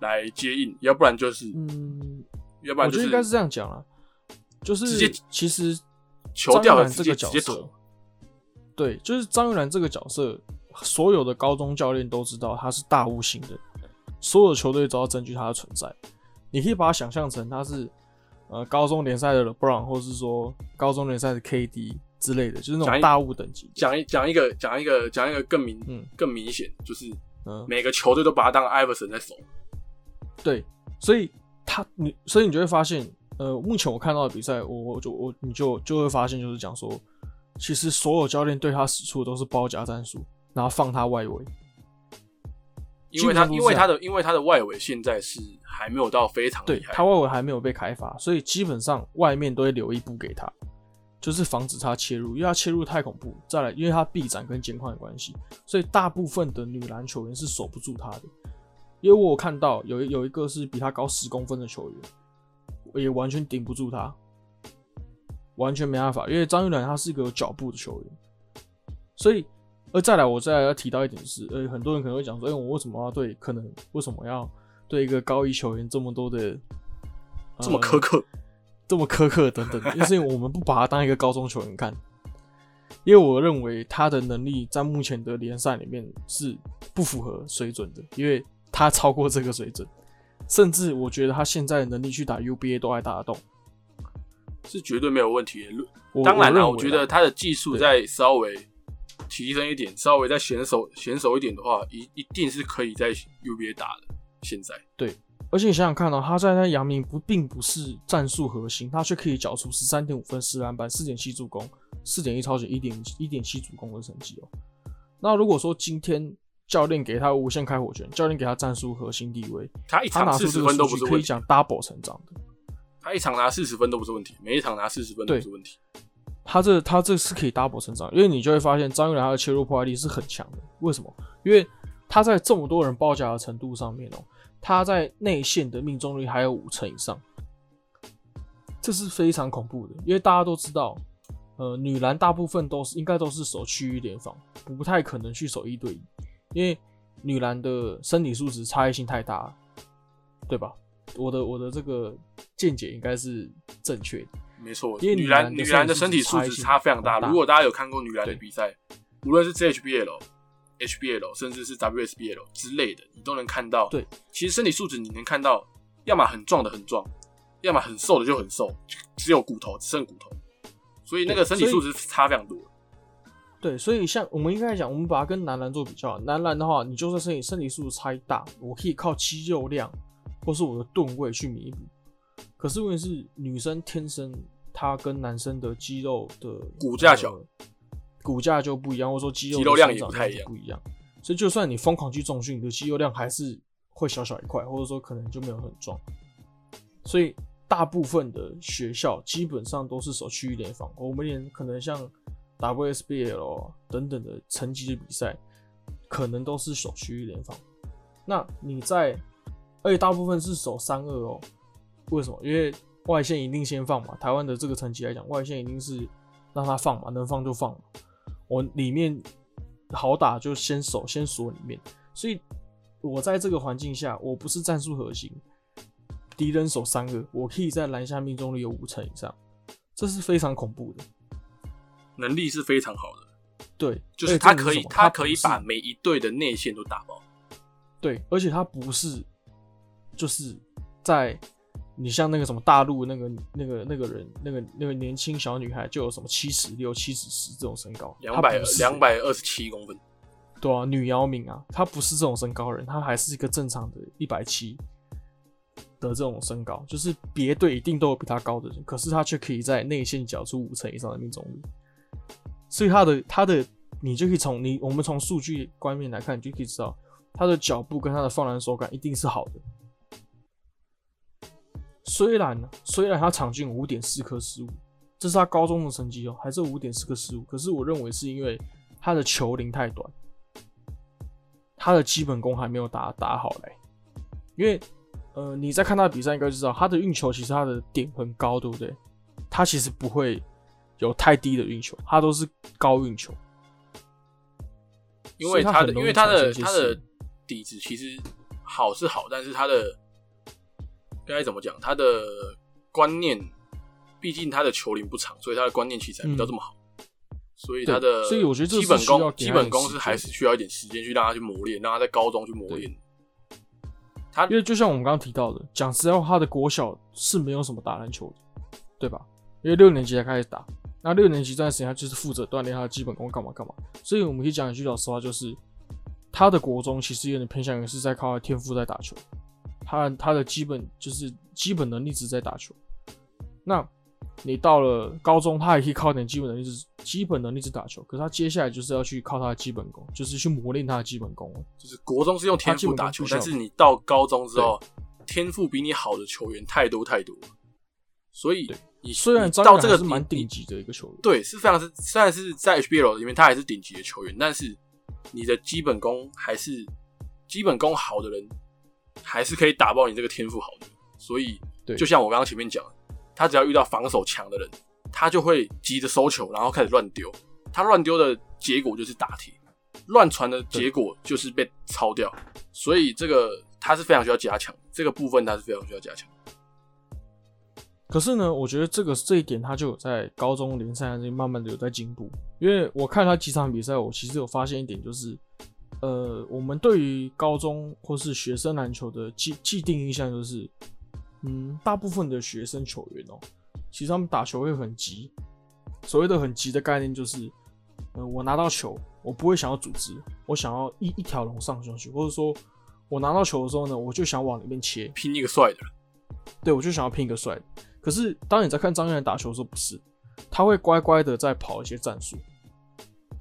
来接应，要不然就是嗯，要不然就是我觉得应该是这样讲啊，就是直接其实球掉了这个角色，对，就是张玉兰这个角色，所有的高中教练都知道他是大物型的，所有的球队都要证据他的存在。你可以把它想象成他是呃高中联赛的 LeBron，或是说高中联赛的 KD 之类的，就是那种大物等级。讲一讲一个讲一个讲一个更明嗯更明显，就是嗯，每个球队都把他当 Iverson 在守。对，所以他你，所以你就会发现，呃，目前我看到的比赛，我我就我你就就会发现，就是讲说，其实所有教练对他使出的都是包夹战术，然后放他外围。因为他因为他的因为他的外围现在是还没有到非常对他外围还没有被开发，所以基本上外面都会留一步给他，就是防止他切入，因为他切入太恐怖。再来，因为他臂展跟肩宽的关系，所以大部分的女篮球员是守不住他的。因为我看到有有一个是比他高十公分的球员，也完全顶不住他，完全没办法。因为张玉兰她是一个有脚步的球员，所以，而再来我再来要提到一点是，呃，很多人可能会讲说，哎、我为什么要对可能为什么要对一个高一球员这么多的这么呃苛刻。这么苛刻等等是因为我们不把他当一个高中球员看，因为我认为他的能力在目前的联赛里面是不符合水准的，因为他超过这个水准，甚至我觉得他现在的能力去打 UBA 都还打得动。是绝对没有问题的。我当然了，我觉得他的技术在稍微提升一点，稍微再娴熟娴熟一点的话，一一定是可以在 UBA 打的。现在对而且你想想看哦，他在那阳明不并不是战术核心，他却可以缴出十三点五分、十篮板、四点七助攻、四点一超前、一点一点七助攻的成绩哦。那如果说今天教练给他无限开火权，教练给他战术核心地位，他一他拿四十分都不是可以讲 double 成长的。他一场拿四十分都不是问题，每一场拿四十分都不是问题。他这他这是可以 double 成长，因为你就会发现张玉兰他的切入破坏力是很强的。为什么？因为他在这么多人包夹的程度上面哦，他在内线的命中率还有五成以上，这是非常恐怖的。因为大家都知道，呃，女篮大部分都是应该都是守区域联防，不太可能去守一对一，因为女篮的身体素质差异性太大，对吧？我的我的这个见解应该是正确的。没错，因为女篮女篮的身体素质差非常大。如果大家有看过女篮的比赛，无论是 CHBL、HBL，甚至是 WSBL 之类的，你都能看到。对，其实身体素质你能看到，要么很壮的很壮，要么很瘦的就很瘦，只有骨头，只剩骨头。所以那个身体素质差非常多。对，所以像我们应该讲，我们把它跟男篮做比较。男篮的话，你就算身体身体素质差异大，我可以靠肌肉量或是我的吨位去弥补。可是问题是，女生天生她跟男生的肌肉的骨架小呃骨架就不一样，或者说肌肉肌肉量也不太一样不一样。所以就算你疯狂去重训，你的肌肉量还是会小小一块，或者说可能就没有很壮。所以大部分的学校基本上都是守区域联防，我们连可能像 WSBL 等等的层级的比赛，可能都是守区域联防。那你在，而且大部分是守三二哦。为什么？因为外线一定先放嘛。台湾的这个层级来讲，外线一定是让他放嘛，能放就放嘛。我里面好打就先守，先锁里面。所以我在这个环境下，我不是战术核心，敌人守三个，我可以在篮下命中率有五成以上，这是非常恐怖的。能力是非常好的，对，就是他可以，他可以把每一队的内线都打爆。对，而且他不是就是在你像那个什么大陆那个那个那个人那个那个年轻小女孩就有什么七十六、七十十这种身高，两百两百二十七公分，对啊，女姚明啊，她不是这种身高人，她还是一个正常的一百七的这种身高，就是别队一定都有比她高的人，可是她却可以在内线缴出五成以上的命中率，所以她的她的你就可以从你我们从数据观面来看，你就可以知道她的脚步跟她的放篮手感一定是好的。虽然呢，虽然他场均五点四颗失误，这是他高中的成绩哦，还是五点四颗失误。可是我认为是因为他的球龄太短，他的基本功还没有打打好嘞。因为呃，你在看他的比赛应该就知道，他的运球其实他的点很高，对不对？他其实不会有太低的运球，他都是高运球。因为他的，因为他的他的的底子其实好是好，但是他的该怎么讲？他的观念，毕竟他的球龄不长，所以他的观念其实还没到这么好。所以他的，嗯所以我觉得这基本功，基本功是还是需要一点时间去让他去磨练，让他在高中去磨练。他因为就像我们刚刚提到的，讲实在话，他的国小是没有什么打篮球的，对吧？因为六年级才开始打，那六年级这段时间他就是负责锻炼他的基本功，干嘛干嘛。所以我们可以讲一句老实话，就是他的国中其实有点偏向于是在靠他天赋在打球，他他的基本就是基本能力值在打球。那你到了高中，他也可以靠点基本能力值，基本能力值打球，可是他接下来就是要去靠他的基本功，就是去磨练他的基本功。就是国中是用天赋打球，但是你到高中之后，天赋比你好的球员太多太多了，所以你虽然到这个是蛮顶级的一个球员，对，是非常是虽然是在 HBL 里面他还是顶级的球员，但是你的基本功还是基本功好的人，还是可以打爆你这个天赋好的。所以，对就像我刚刚前面讲，他只要遇到防守强的人，他就会急着收球，然后开始乱丢。他乱丢的结果就是打铁，乱传的结果就是被抄掉。所以这个他是非常需要加强，这个部分他是非常需要加强。可是呢，我觉得这个这一点他就有在高中联赛上慢慢的有在进步，因为我看他几场比赛，我其实有发现一点，就是呃，我们对于高中或是学生篮球的既既定印象就是，嗯，大部分的学生球员哦、其实他们打球会很急。所谓的很急的概念就是，呃，我拿到球，我不会想要组织，我想要一一条龙上上去，或者说我拿到球的时候呢，我就想往里面切，拼一个帅的，对，我就想要拼一个帅的。可是当你在看张玉然打球的时候，不是，他会乖乖的在跑一些战术，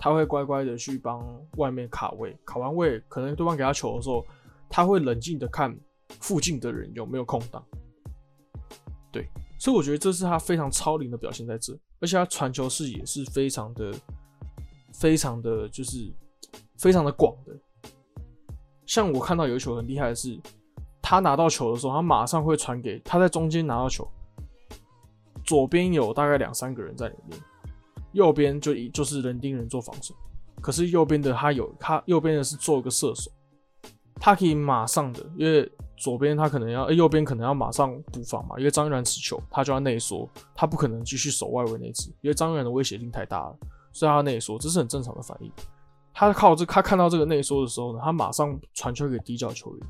他会乖乖的去帮外面卡位，卡完位，可能对方给他球的时候，他会冷静的看附近的人有没有空档。对，所以我觉得这是他非常超龄的表现在这，而且他传球视野是非常的、非常的就是非常的广的。像我看到有一球很厉害的是，他拿到球的时候，他马上会传给他在中间拿到球，左边有大概两三个人在里面，右边就一就是人盯人做防守，可是右边的他有他右边的是做一个射手，他可以马上的，因为左边他可能要，呃右边可能要马上补防嘛，因为张玉然持球，他就要内缩，他不可能继续守外围那一支，因为张玉然的威胁力太大了，所以他要内缩，这是很正常的反应。他靠这，他看到这个内缩的时候呢，他马上传球给底角球员，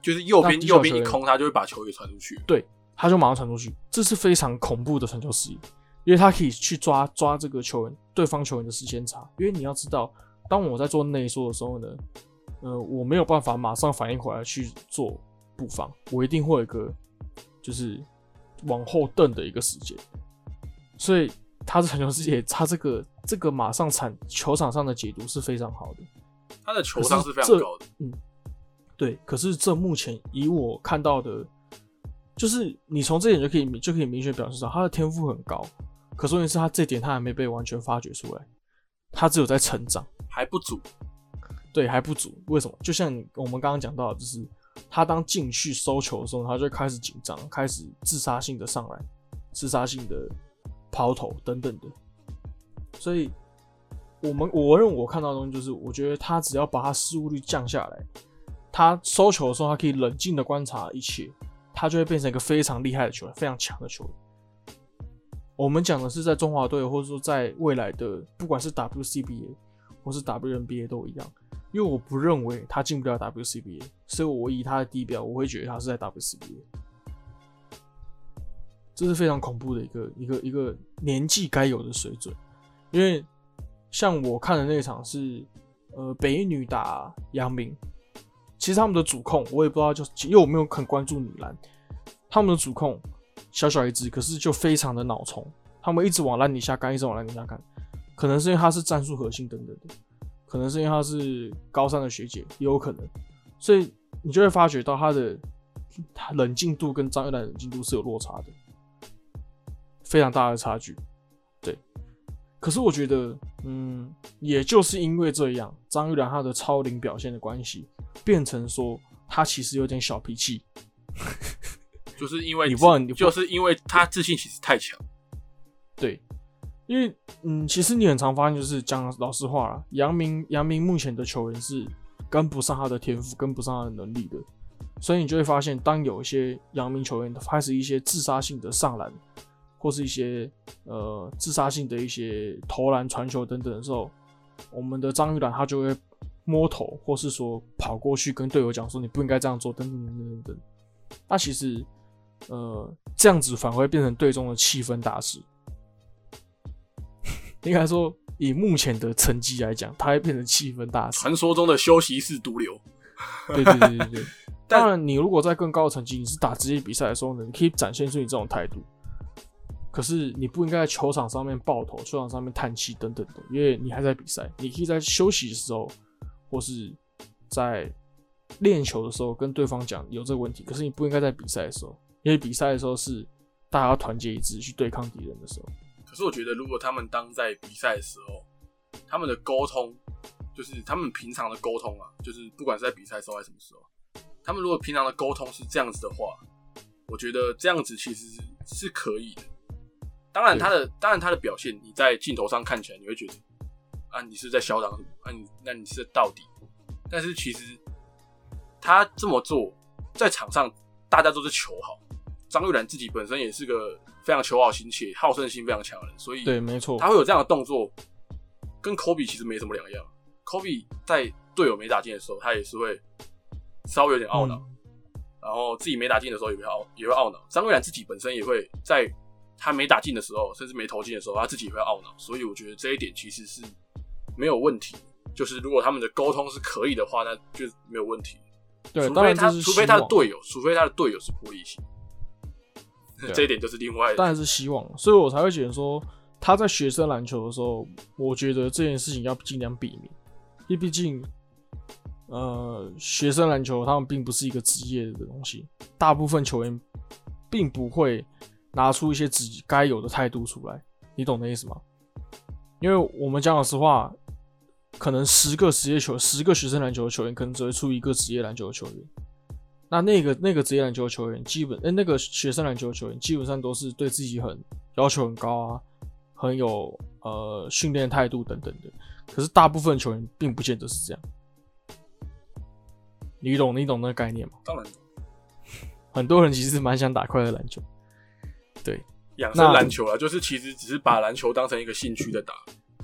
就是右边右边一空，他就会把球给传出去。对他就马上传出去，这是非常恐怖的传球视野，因为他可以去抓抓这个球员对方球员的时间差。因为你要知道，当我在做内缩的时候呢，呃，我没有办法马上反应回来去做布防，我一定会有一个就是往后蹬的一个时间。所以他的传球视野，他这个这个马上产球场上的解读是非常好的。他的球商是非常这高的，嗯对，可是这目前以我看到的，就是你从这点就可以就可以明确表示到他的天赋很高，可是问题是他这点他还没被完全发掘出来，他只有在成长，还不足。对，还不足。为什么？就像你我们刚刚讲到的，就是他当进去收球的时候，他就开始紧张，开始自杀性的上来，自杀性的抛投等等的，所以。我们我认为我看到的东西就是，我觉得他只要把他失误率降下来，他收球的时候，他可以冷静的观察一切，他就会变成一个非常厉害的球员，非常强的球员。我们讲的是在中华队，或者说在未来的，不管是 WCBA 或是 WNBA 都一样，因为我不认为他进不了 WCBA，所以我以他的地表，我会觉得他是在 WCBA。这是非常恐怖的一个一个一个年纪该有的水准，因为像我看的那场是，呃，北女打杨明，其实他们的主控我也不知道就，因为我没有很关注女篮，他们的主控小小一只，可是就非常的脑冲，他们一直往烂底下干，一直往烂底下干，可能是因为他是战术核心等等的，可能是因为他是高三的学姐，也有可能，所以你就会发觉到他的他冷静度跟张玉兰冷静度是有落差的，非常大的差距。对，可是我觉得，嗯，也就是因为这样，张玉兰她的超龄表现的关系，变成说她其实有点小脾气。就是因为你不知道你就是因为他自信其实太强，对，因为嗯，其实你很常发现，就是讲老实话啦，杨明杨明目前的球员是跟不上他的天赋，跟不上他的能力的，所以你就会发现，当有一些杨明球员开始一些自杀性的上篮，或是一些呃自杀性的一些投篮、传球等等的时候，我们的张玉兰他就会摸头，或是说跑过去跟队友讲说你不应该这样做，等等等等等等。那其实呃这样子反而会变成队中的气氛大师。[laughs] 应该说，以目前的成绩来讲，他会变成气氛大师。传说中的休息室毒瘤。对对对对对。[laughs] 当然，你如果在更高的成绩，你是打职业比赛的时候呢，你可以展现出你这种态度。可是你不应该在球场上面爆头、球场上面叹气等等的，因为你还在比赛。你可以在休息的时候，或是在练球的时候跟对方讲有这个问题。可是你不应该在比赛的时候，因为比赛的时候是大家要团结一致去对抗敌人的时候。可是我觉得，如果他们当在比赛的时候，他们的沟通，就是他们平常的沟通啊，就是不管是在比赛的时候还是什么时候，他们如果平常的沟通是这样子的话，我觉得这样子其实是是可以的。当然，他的当然他的表现，你在镜头上看起来你会觉得啊，你是在嚣张什么？啊，你那你是到底？但是其实他这么做，在场上大家都是求好。张玉兰自己本身也是个非常求好心切、好胜心非常强的人，所以对，没错，他会有这样的动作，跟科比其实没什么两样。科比在队友没打进的时候，他也是会稍微有点懊恼，然后自己没打进的时候也会懊也会懊恼。张玉兰自己本身也会在他没打进的时候，甚至没投进的时候，他自己也会懊恼。所以我觉得这一点其实是没有问题，就是如果他们的沟通是可以的话，那就没有问题。对，除非他除除非他的队友，除非他的队友是玻璃心。这一点就是另外，当然是希望，所以我才会觉得说他在学生篮球的时候，我觉得这件事情要尽量避免，因为毕竟，呃，学生篮球他们并不是一个职业的东西，大部分球员并不会拿出一些自己该有的态度出来，你懂那意思吗？因为我们讲老实话，可能十个职业球，十个学生篮球的球员，可能只会出一个职业篮球的球员。那那个那个职业篮球球员，基本哎，那个学生篮球球员基本上都是对自己很要求很高啊，很有呃训练态度等等的。可是大部分球员并不见得是这样，你懂你懂那个概念吗？当然，很多人其实蛮想打快乐篮球，对，养生篮球啊，就是其实只是把篮球当成一个兴趣在打。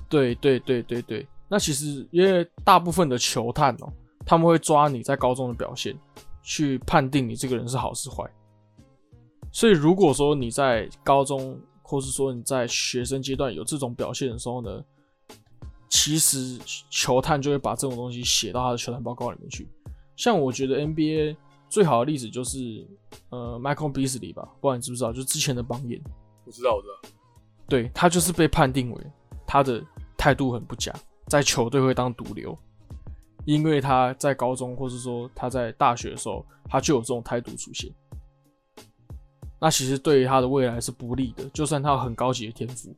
对对对对对，那其实因为大部分的球探哦，他们会抓你在高中的表现。去判定你这个人是好是坏，所以如果说你在高中，或是说你在学生阶段有这种表现的时候呢，其实球探就会把这种东西写到他的球探报告里面去。像我觉得 NBA 最好的例子就是呃 Michael Beasley 吧，不知道你知不知道，就之前的榜眼。我知道，我知道。对他就是被判定为他的态度很不佳，在球队会当毒瘤。因为他在高中，或是说他在大学的时候，他就有这种态度出现。那其实对于他的未来是不利的。就算他有很高级的天赋，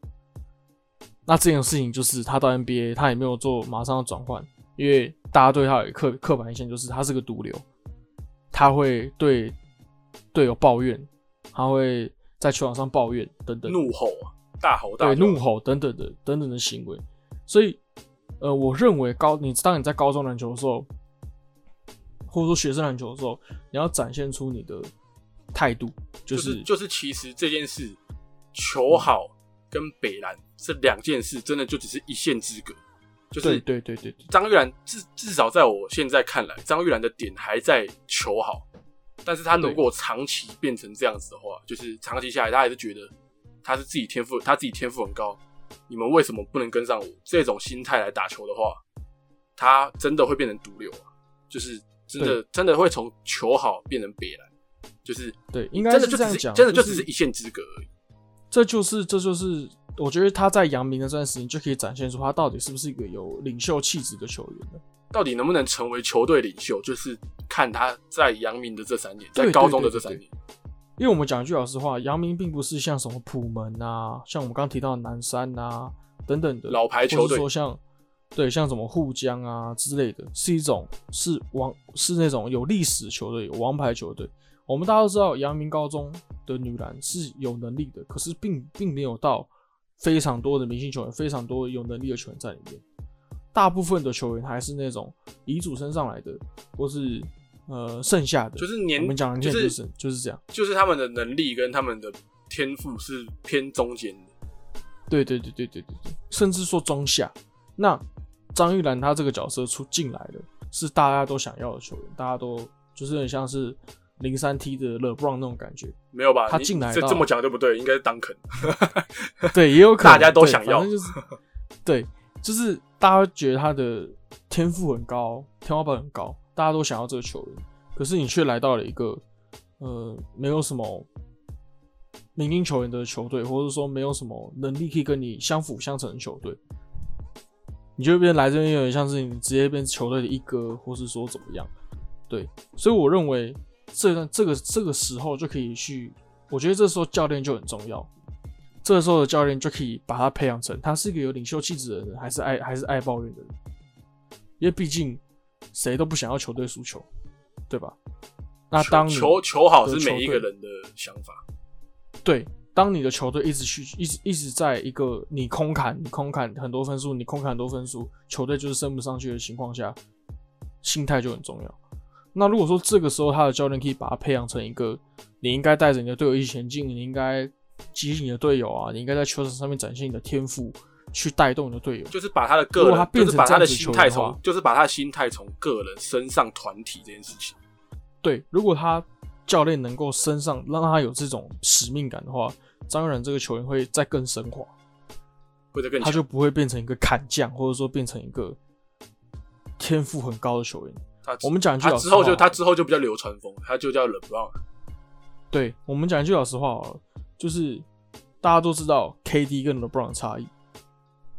那这件事情就是他到 NBA，他也没有做马上的转换，因为大家对他有刻刻板印象，就是他是个毒瘤，他会对队友抱怨，他会在球场上抱怨等等，怒吼啊，大吼大对，怒吼等等的等等的行为，所以。呃，我认为高你当你在高中篮球的时候，或者说学生篮球的时候，你要展现出你的态度，就是就是其实这件事，球好跟北篮这两件事，真的就只是一线之隔。就是对对对对，张玉兰至至少在我现在看来，张玉兰的点还在球好，但是他如果长期变成这样子的话，就是长期下来，他还是觉得他是自己天赋，他自己天赋很高。你们为什么不能跟上我？这种心态来打球的话，他真的会变成毒瘤啊！就是真的真的会从球好变成别来，就是对，应该真的就这样讲，真的就只是一线之隔而已。这就是这就是我觉得他在阳明的这段时间就可以展现出他到底是不是一个有领袖气质的球员了。到底能不能成为球队领袖，就是看他在阳明的这三年，在高中的这三年，因为我们讲一句老实话，阳明并不是像什么普门啊，像我们刚刚提到的南山啊等等的老牌球队说像对像什么沪江啊之类的，是一种是王是那种有历史的球队，有王牌球队。我们大家都知道，阳明高中的女篮是有能力的，可是并并没有到非常多的明星球员，非常多有能力的球员在里面。大部分的球员还是那种遗嘱升上来的，或是呃剩下的，就是年我们讲的就是就是就是这样。就是他们的能力跟他们的天赋是偏中间的。对对对对对对对，甚至说中下。那张玉兰她这个角色出进来的是大家都想要的球员，大家都就是很像是零三 T 的 LeBron 那种感觉。没有吧？他进来这么讲对不对？应该是当肯。[laughs] 对，也有可能 [laughs] 大家都想要就是对，就是大家觉得他的天赋很高，天花板很高，大家都想要这个球员，可是你却来到了一个呃没有什么明星球员的球队，或者说没有什么能力可以跟你相辅相成的球队，你就变来这边有点像是你直接变球队的一哥，或是说怎么样？对，所以我认为这段这个这个时候就可以去，我觉得这时候教练就很重要。这时候的教练就可以把他培养成他是一个有领袖气质的人，还是爱还是爱抱怨的人。因为毕竟谁都不想要球队输球，对吧？那当你球球好是每一个人的想法，对，当你的球队一直去一直一直在一个你空砍你空砍很多分数，你空砍很多分数，球队就是升不上去的情况下，心态就很重要。那如果说这个时候他的教练可以把他培养成一个，你应该带着你的队友一起前进，你应该激励你的队友啊，你应该在球场上面展现你的天赋，去带动你的队友。就是把他的个人，变成就是把他的心态从，就是把他的心态从个人身上团体这件事情。对，如果他教练能够身上让他有这种使命感的话，张玉然这个球员会再更升华。更。他就不会变成一个砍将，或者说变成一个天赋很高的球员。他我们讲一句他老实话之后就他之后就比较流川枫，他就叫 LeBron。对我们讲一句老实话好了，就是大家都知道 KD 跟 LeBron 的差异。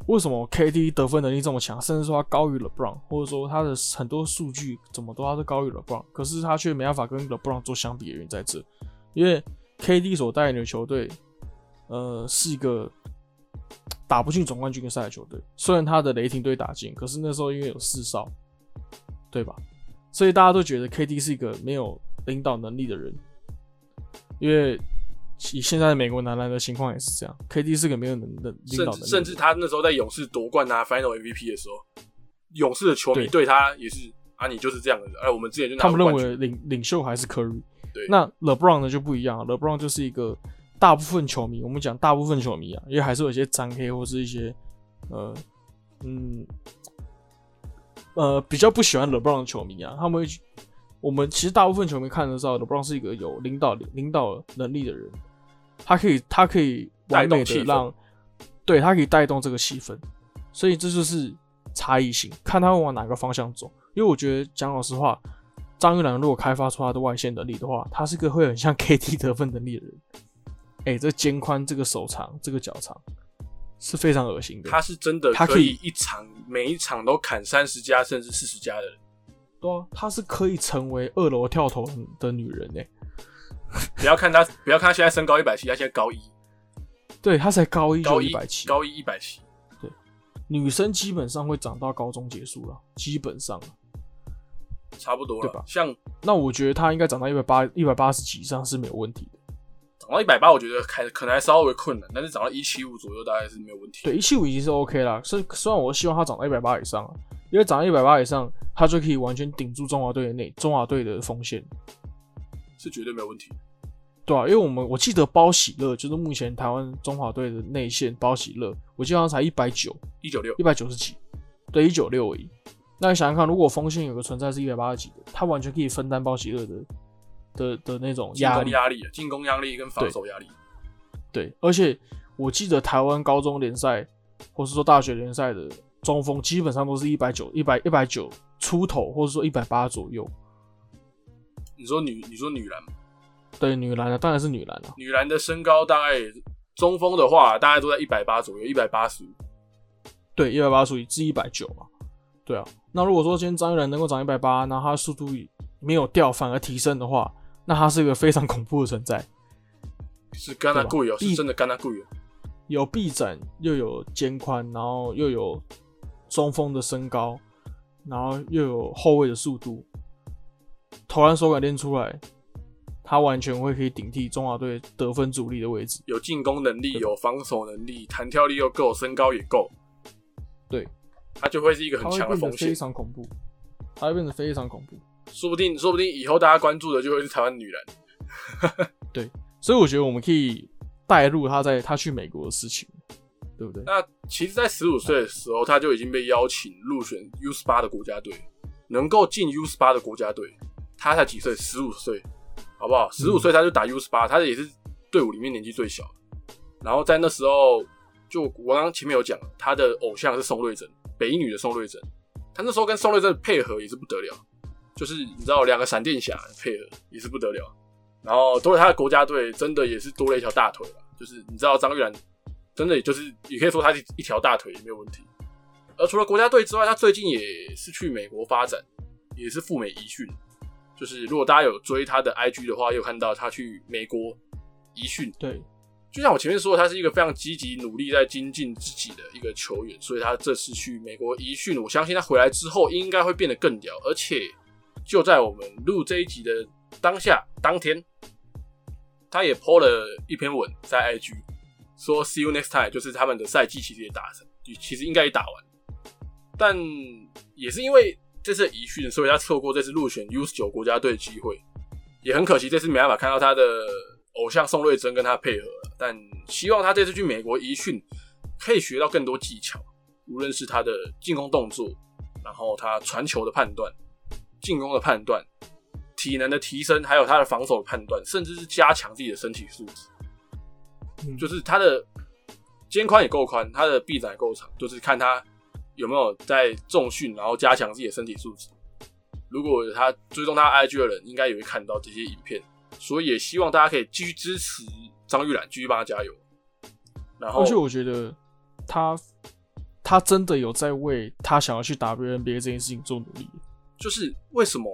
为什么 KD 得分能力这么强，甚至说他高于 LeBron，或者说他的很多数据怎么都他是高于 LeBron，可是他却没办法跟 LeBron 做相比的原因在这，因为 KD 所带领的球队，呃，是一个打不进总冠军赛的球队。虽然他的雷霆队打进，可是那时候因为有四少，对吧？所以大家都觉得 KD 是一个没有领导能力的人，因为以现在的美国男篮的情况也是这样，KD 是个没有能的领导能力甚至他那时候在勇士夺冠拿 Final MVP 的时候，勇士的球迷对对他也是啊，你就是这样的人。哎，我们之前就他们认为领领袖还是 Curry。对那 LeBron 呢就不一样了，LeBron 就是一个大部分球迷，我们讲大部分球迷啊，因为还是有一些脏黑或是一些呃嗯呃比较不喜欢 LeBron 的球迷啊，他们会我们其实大部分球迷看得到 LeBron 是一个有领导领导能力的人，他可以他可以完美让对他可以带动这个气氛，所以这就是差异性，看他会往哪个方向走。因为我觉得讲老实话，张玉兰如果开发出他的外线能力的话，他是个会很像 [laughs] KD 得分能力的人。哎、这肩宽，这个手长，这个脚长，是非常恶心的。他是真的可他可以以一场每一场都砍三十加甚至四十加的人。对啊，她是可以成为二楼跳投的女人哎、[laughs] 不要看他，不要看他现在身高一百七，他现在高一，对，他才高一就一百七，高一一百七。对女生基本上会长到高中结束了，基本上。差不多对吧。像那我觉得她应该长到一百八一百八十几以上是没有问题的。长到一百八，我觉得还可能还稍微困难，但是长到一七五左右，大概是没有问题。对，一七五已经是 OK 啦。虽虽然我希望她长到一百八以上啊，因为长到一百八以上，她就可以完全顶住中华队的内中华队的锋线。是绝对没有问题。对啊，因为我们我记得包喜乐就是目前台湾中华队的内线包喜乐，我记得好像才一百九，一九六一百九十几，对，一九六而已。那你想想看，如果锋线有个存在是一百八十几的，他完全可以分担包喜乐的的的那种压力。压力、进攻压力跟防守压力。对，而且我记得台湾高中联赛或是说大学联赛的中锋，基本上都是一百九、一百一百九出头，或者说一百八左右。你说女，你说女篮，对，女篮的当然是女篮了、女篮的身高大概中锋的话，大概都在一百八左右，一百八十五。对，一百八属于至一百九嘛。对啊，那如果说今天张玉兰能够长一百八，然后他速度没有掉，反而提升的话，那她是一个非常恐怖的存在。是干那贵哦，对吧是真的干那贵哦。有臂展，又有肩宽，然后又有中锋的身高，然后又有后卫的速度，投篮手感练出来，他完全会可以顶替中华队得分主力的位置。有进攻能力，有防守能力，弹跳力又够，身高也够，对，他就会是一个很强的风险非。常恐怖，他会变得非常恐怖。说不定，说不定以后大家关注的就会是台湾女篮。[laughs] 所以我觉得我们可以带入他在他去美国的事情，对不对？那其实，在十五岁的时候，他就已经被邀请入选 U 十八的国家队，能够进 U 十八的国家队，他才几岁？十五岁，好不好？十五岁他就打 U 十八，他也是队伍里面年纪最小。然后在那时候，就我刚刚前面有讲，他的偶像是宋瑞珍，北一女的宋瑞珍，他那时候跟宋瑞珍配合也是不得了，就是你知道两个闪电侠配合也是不得了。然后多了他的国家队，真的也是多了一条大腿了。就是你知道张玉兰，真的也就是也可以说他是一条大腿也没有问题。而除了国家队之外，他最近也是去美国发展，也是赴美一训。就是如果大家有追他的 IG 的话，有看到他去美国集训。对，就像我前面说的，他是一个非常积极努力在精进自己的一个球员，所以他这次去美国集训，我相信他回来之后应该会变得更屌。而且就在我们录这一集的当下当天，他也 po 了一篇文在 IG，说 “See you next time”，就是他们的赛季其实也打成，其实应该也打完，但也是因为这次移训，所以他错过这次入选 U 九国家队的机会，也很可惜这次没办法看到他的偶像宋瑞珍跟他配合了。但希望他这次去美国移训，可以学到更多技巧，无论是他的进攻动作，然后他传球的判断、进攻的判断、体能的提升，还有他的防守的判断，甚至是加强自己的身体素质。嗯就是他的肩宽也够宽，他的臂展也够长，就是看他有没有在重训，然后加强自己的身体素质。如果他追踪他 IG 的人，应该也会看到这些影片，所以也希望大家可以继续支持张玉兰，继续帮他加油。然后而且我觉得他他真的有在为他想要去 WNBA 这件事情做努力。就是为什么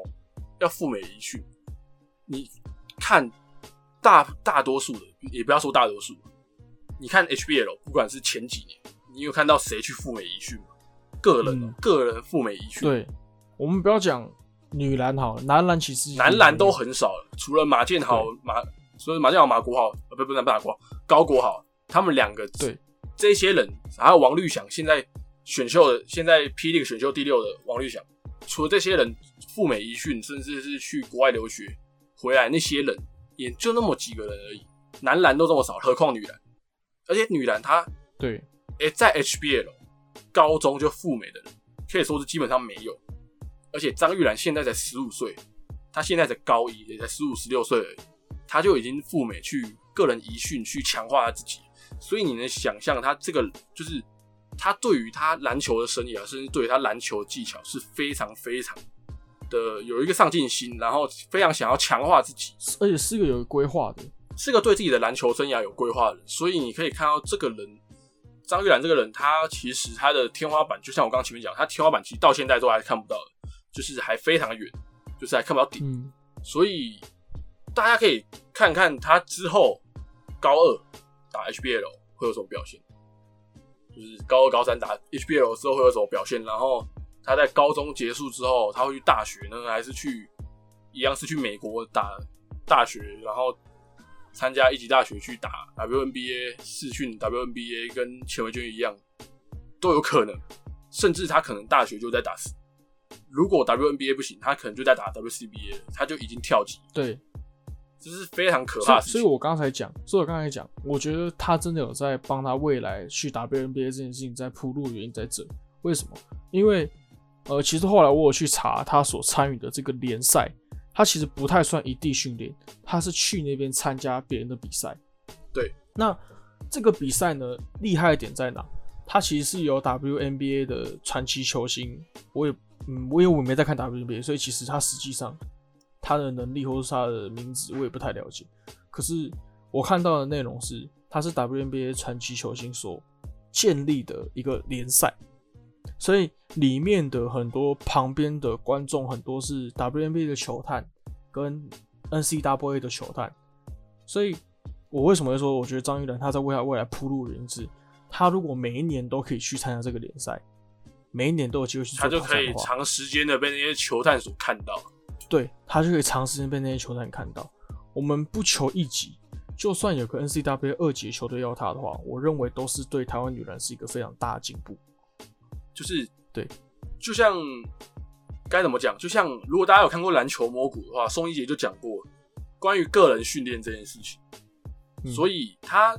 要赴美移训？你看大大多数的，也不要说大多数，你看 HBL，不管是前几年，你有看到谁去赴美移训吗？个人、个人赴美移训，对，我们不要讲女篮好了，男篮其实男篮都很少了，除了马建豪、马，所以马建豪、马国豪，呃，不不是马国豪，高国豪，他们两个对。这些人，还有王绿翔，现在选秀的，现在霹雳选秀第六的王绿翔，除了这些人赴美移训，甚至是去国外留学回来，那些人也就那么几个人而已，男篮都这么少，何况女篮？而且女篮她对。诶、在 HBL 高中就赴美的人，可以说是基本上没有。而且张玉兰现在才十五岁，她现在才高一，也才十五十六岁而已，她就已经赴美去个人移训，去强化她自己。所以你能想象，她这个就是她对于她篮球的生涯，甚至对于她篮球技巧是非常非常的有一个上进心，然后非常想要强化自己，而且是一个有规划的。是个对自己的篮球生涯有规划的人，所以你可以看到这个人张玉兰这个人，他其实他的天花板，就像我刚刚前面讲，他天花板其实到现在都还看不到的，就是还非常远，就是还看不到顶。嗯，所以大家可以看看他之后高二打 HBL 会有什么表现，就是高二高三打 HBL 之后会有什么表现，然后他在高中结束之后，他会去大学呢，还是去一样是去美国打大学，然后参加一级大学去打 WNBA 试训 WNBA，跟钱维娟一样都有可能，甚至他可能大学就在打如果 WNBA 不行，他可能就在打 WCBA，他就已经跳级，对，这是非常可怕的事情。所以我刚才讲，所以我刚才讲，我觉得他真的有在帮他未来去 WNBA 这件事情在铺路，原因在这。为什么？因为呃，其实后来我有去查他所参与的这个联赛，他其实不太算一地训练，他是去那边参加别人的比赛。对，那这个比赛呢，厉害的点在哪？他其实是由 WNBA 的传奇球星，我也嗯，我因为我没在看 WNBA，所以其实他实际上他的能力或者是他的名字我也不太了解。可是我看到的内容是，他是 WNBA 传奇球星所建立的一个联赛，所以里面的很多旁边的观众很多是 WNBA 的球探跟 NCAA 的球探，所以我为什么会说我觉得张玉兰他在为他未来铺路的原因是，他如果每一年都可以去参加这个联赛，每一年都有机会去做他就可以长时间的被那些球探所看到。对他就可以长时间被那些球探看到。我们不求一级，就算有个 NCAA 二级球队要他的话，我认为都是对台湾女篮是一个非常大的进步。就是对，就像该怎么讲？就像如果大家有看过篮球魔谷的话，宋一杰就讲过关于个人训练这件事情，嗯所以他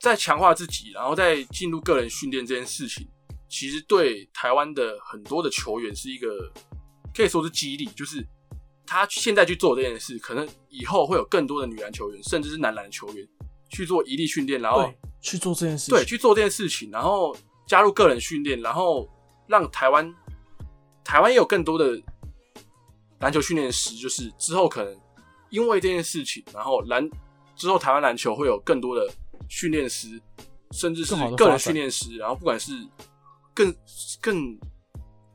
在强化自己，然后再进入个人训练这件事情，其实对台湾的很多的球员是一个可以说是激励，就是他现在去做这件事，可能以后会有更多的女篮球员，甚至是男篮球员去做一力训练，然后，去做这件事情。对，去做这件事情，然后加入个人训练，然后让台湾台湾也有更多的篮球训练师，就是之后可能因为这件事情，然后篮之后台湾篮球会有更多的训练师，甚至是个人训练师，然后不管是更更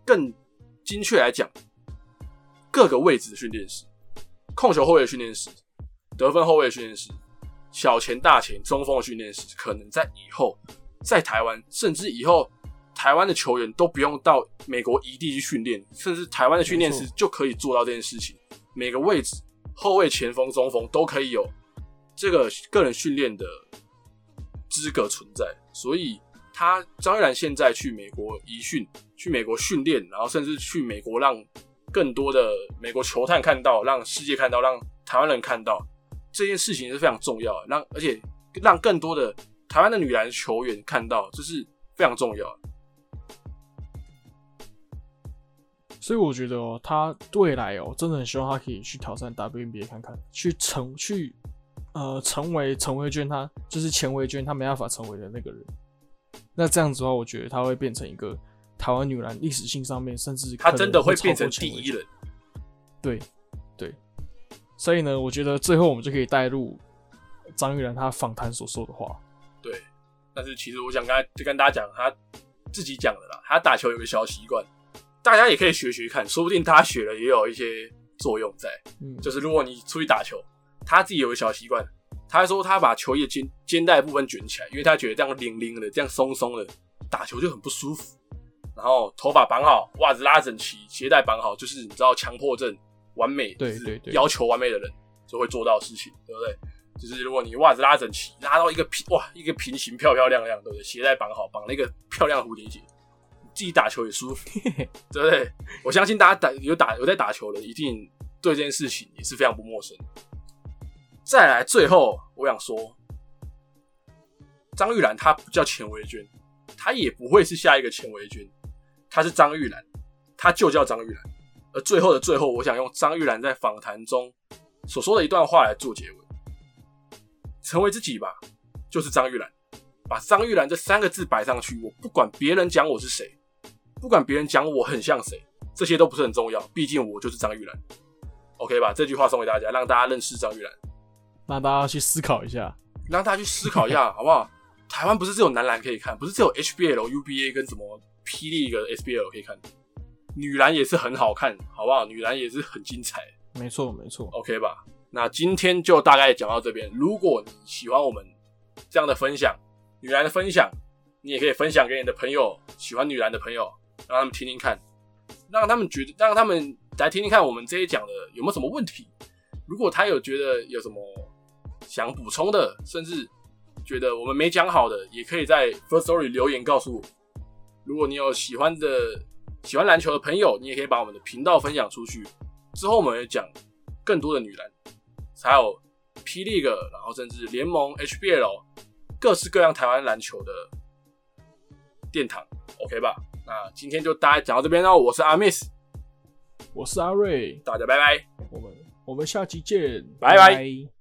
更精确来讲，各个位置的训练师，控球后卫的训练师，得分后卫的训练师，小前、大前、中锋的训练师，可能在以后在台湾，甚至以后台湾的球员都不用到美国异地去训练，甚至台湾的训练师就可以做到这件事情。每个位置，后卫、前锋、中锋都可以有这个个人训练的资格存在，所以他张玉兰现在去美国移训，去美国训练，然后甚至去美国让更多的美国球探看到，让世界看到，让台湾人看到这件事情是非常重要的，让而且让更多的台湾的女篮球员看到，这是非常重要的。所以我觉得哦，他未来哦，真的很希望他可以去挑战 WNBA 看看，去成去呃成为陈维娟他就是钱维娟他没办法成为的那个人。那这样子的话，我觉得他会变成一个台湾女篮历史性上面，甚至他真的会变成第。一人，对对，所以呢，我觉得最后我们就可以带入张玉兰她访谈所说的话。对。但是其实我想跟他就跟大家讲，他自己讲的啦，他打球有个小习惯，大家也可以学学看，说不定他学了也有一些作用在。嗯，就是如果你出去打球，他自己有个小习惯，他说他把球叶肩肩带部分卷起来，因为他觉得这样拎拎的，这样松松的打球就很不舒服。然后头发绑好，袜子拉整齐，鞋带绑好，就是你知道强迫症完美，就是对对对要求完美的人就会做到的事情，对不对？就是如果你袜子拉整齐，拉到一个平哇一个平行漂漂亮亮，对不对？鞋带绑好，绑了一个漂亮的蝴蝶结，你自己打球也舒服，对不对？我相信大家打有打有在打球的，一定对这件事情也是非常不陌生。再来，最后我想说，张玉兰她不叫钱维娟，她也不会是下一个钱维娟，她是张玉兰，她就叫张玉兰。而最后的最后，我想用张玉兰在访谈中所说的一段话来做结尾：成为自己吧，就是张玉兰。把张玉兰这三个字摆上去，我不管别人讲我是谁，不管别人讲我很像谁，这些都不是很重要，毕竟我就是张玉兰。OK 吧？这句话送给大家，让大家认识张玉兰。那大家去思考一下。让大家去思考一下，好不好？台湾不是只有男篮可以看，不是只有 HBL、UBA 跟什么霹雳跟 SBL 可以看，女篮也是很好看，好不好？女篮也是很精彩没错没错，，OK 吧？那今天就大概讲到这边。如果你喜欢我们这样的分享，女篮的分享，你也可以分享给你的朋友，喜欢女篮的朋友，让他们听听看，让他们觉得，让他们来听听看我们这些讲的有没有什么问题。如果他有觉得有什么想补充的，甚至觉得我们没讲好的，也可以在 First Story 留言告诉我。如果你有喜欢的喜欢篮球的朋友，你也可以把我们的频道分享出去。之后我们会讲更多的女篮，还有霹雳 e 然后甚至联盟 HBL，各式各样台湾篮球的殿堂，OK 吧？那今天就大家讲到这边喽。我是阿 Miss，我是阿瑞，大家拜拜。我们我们下期见，拜拜拜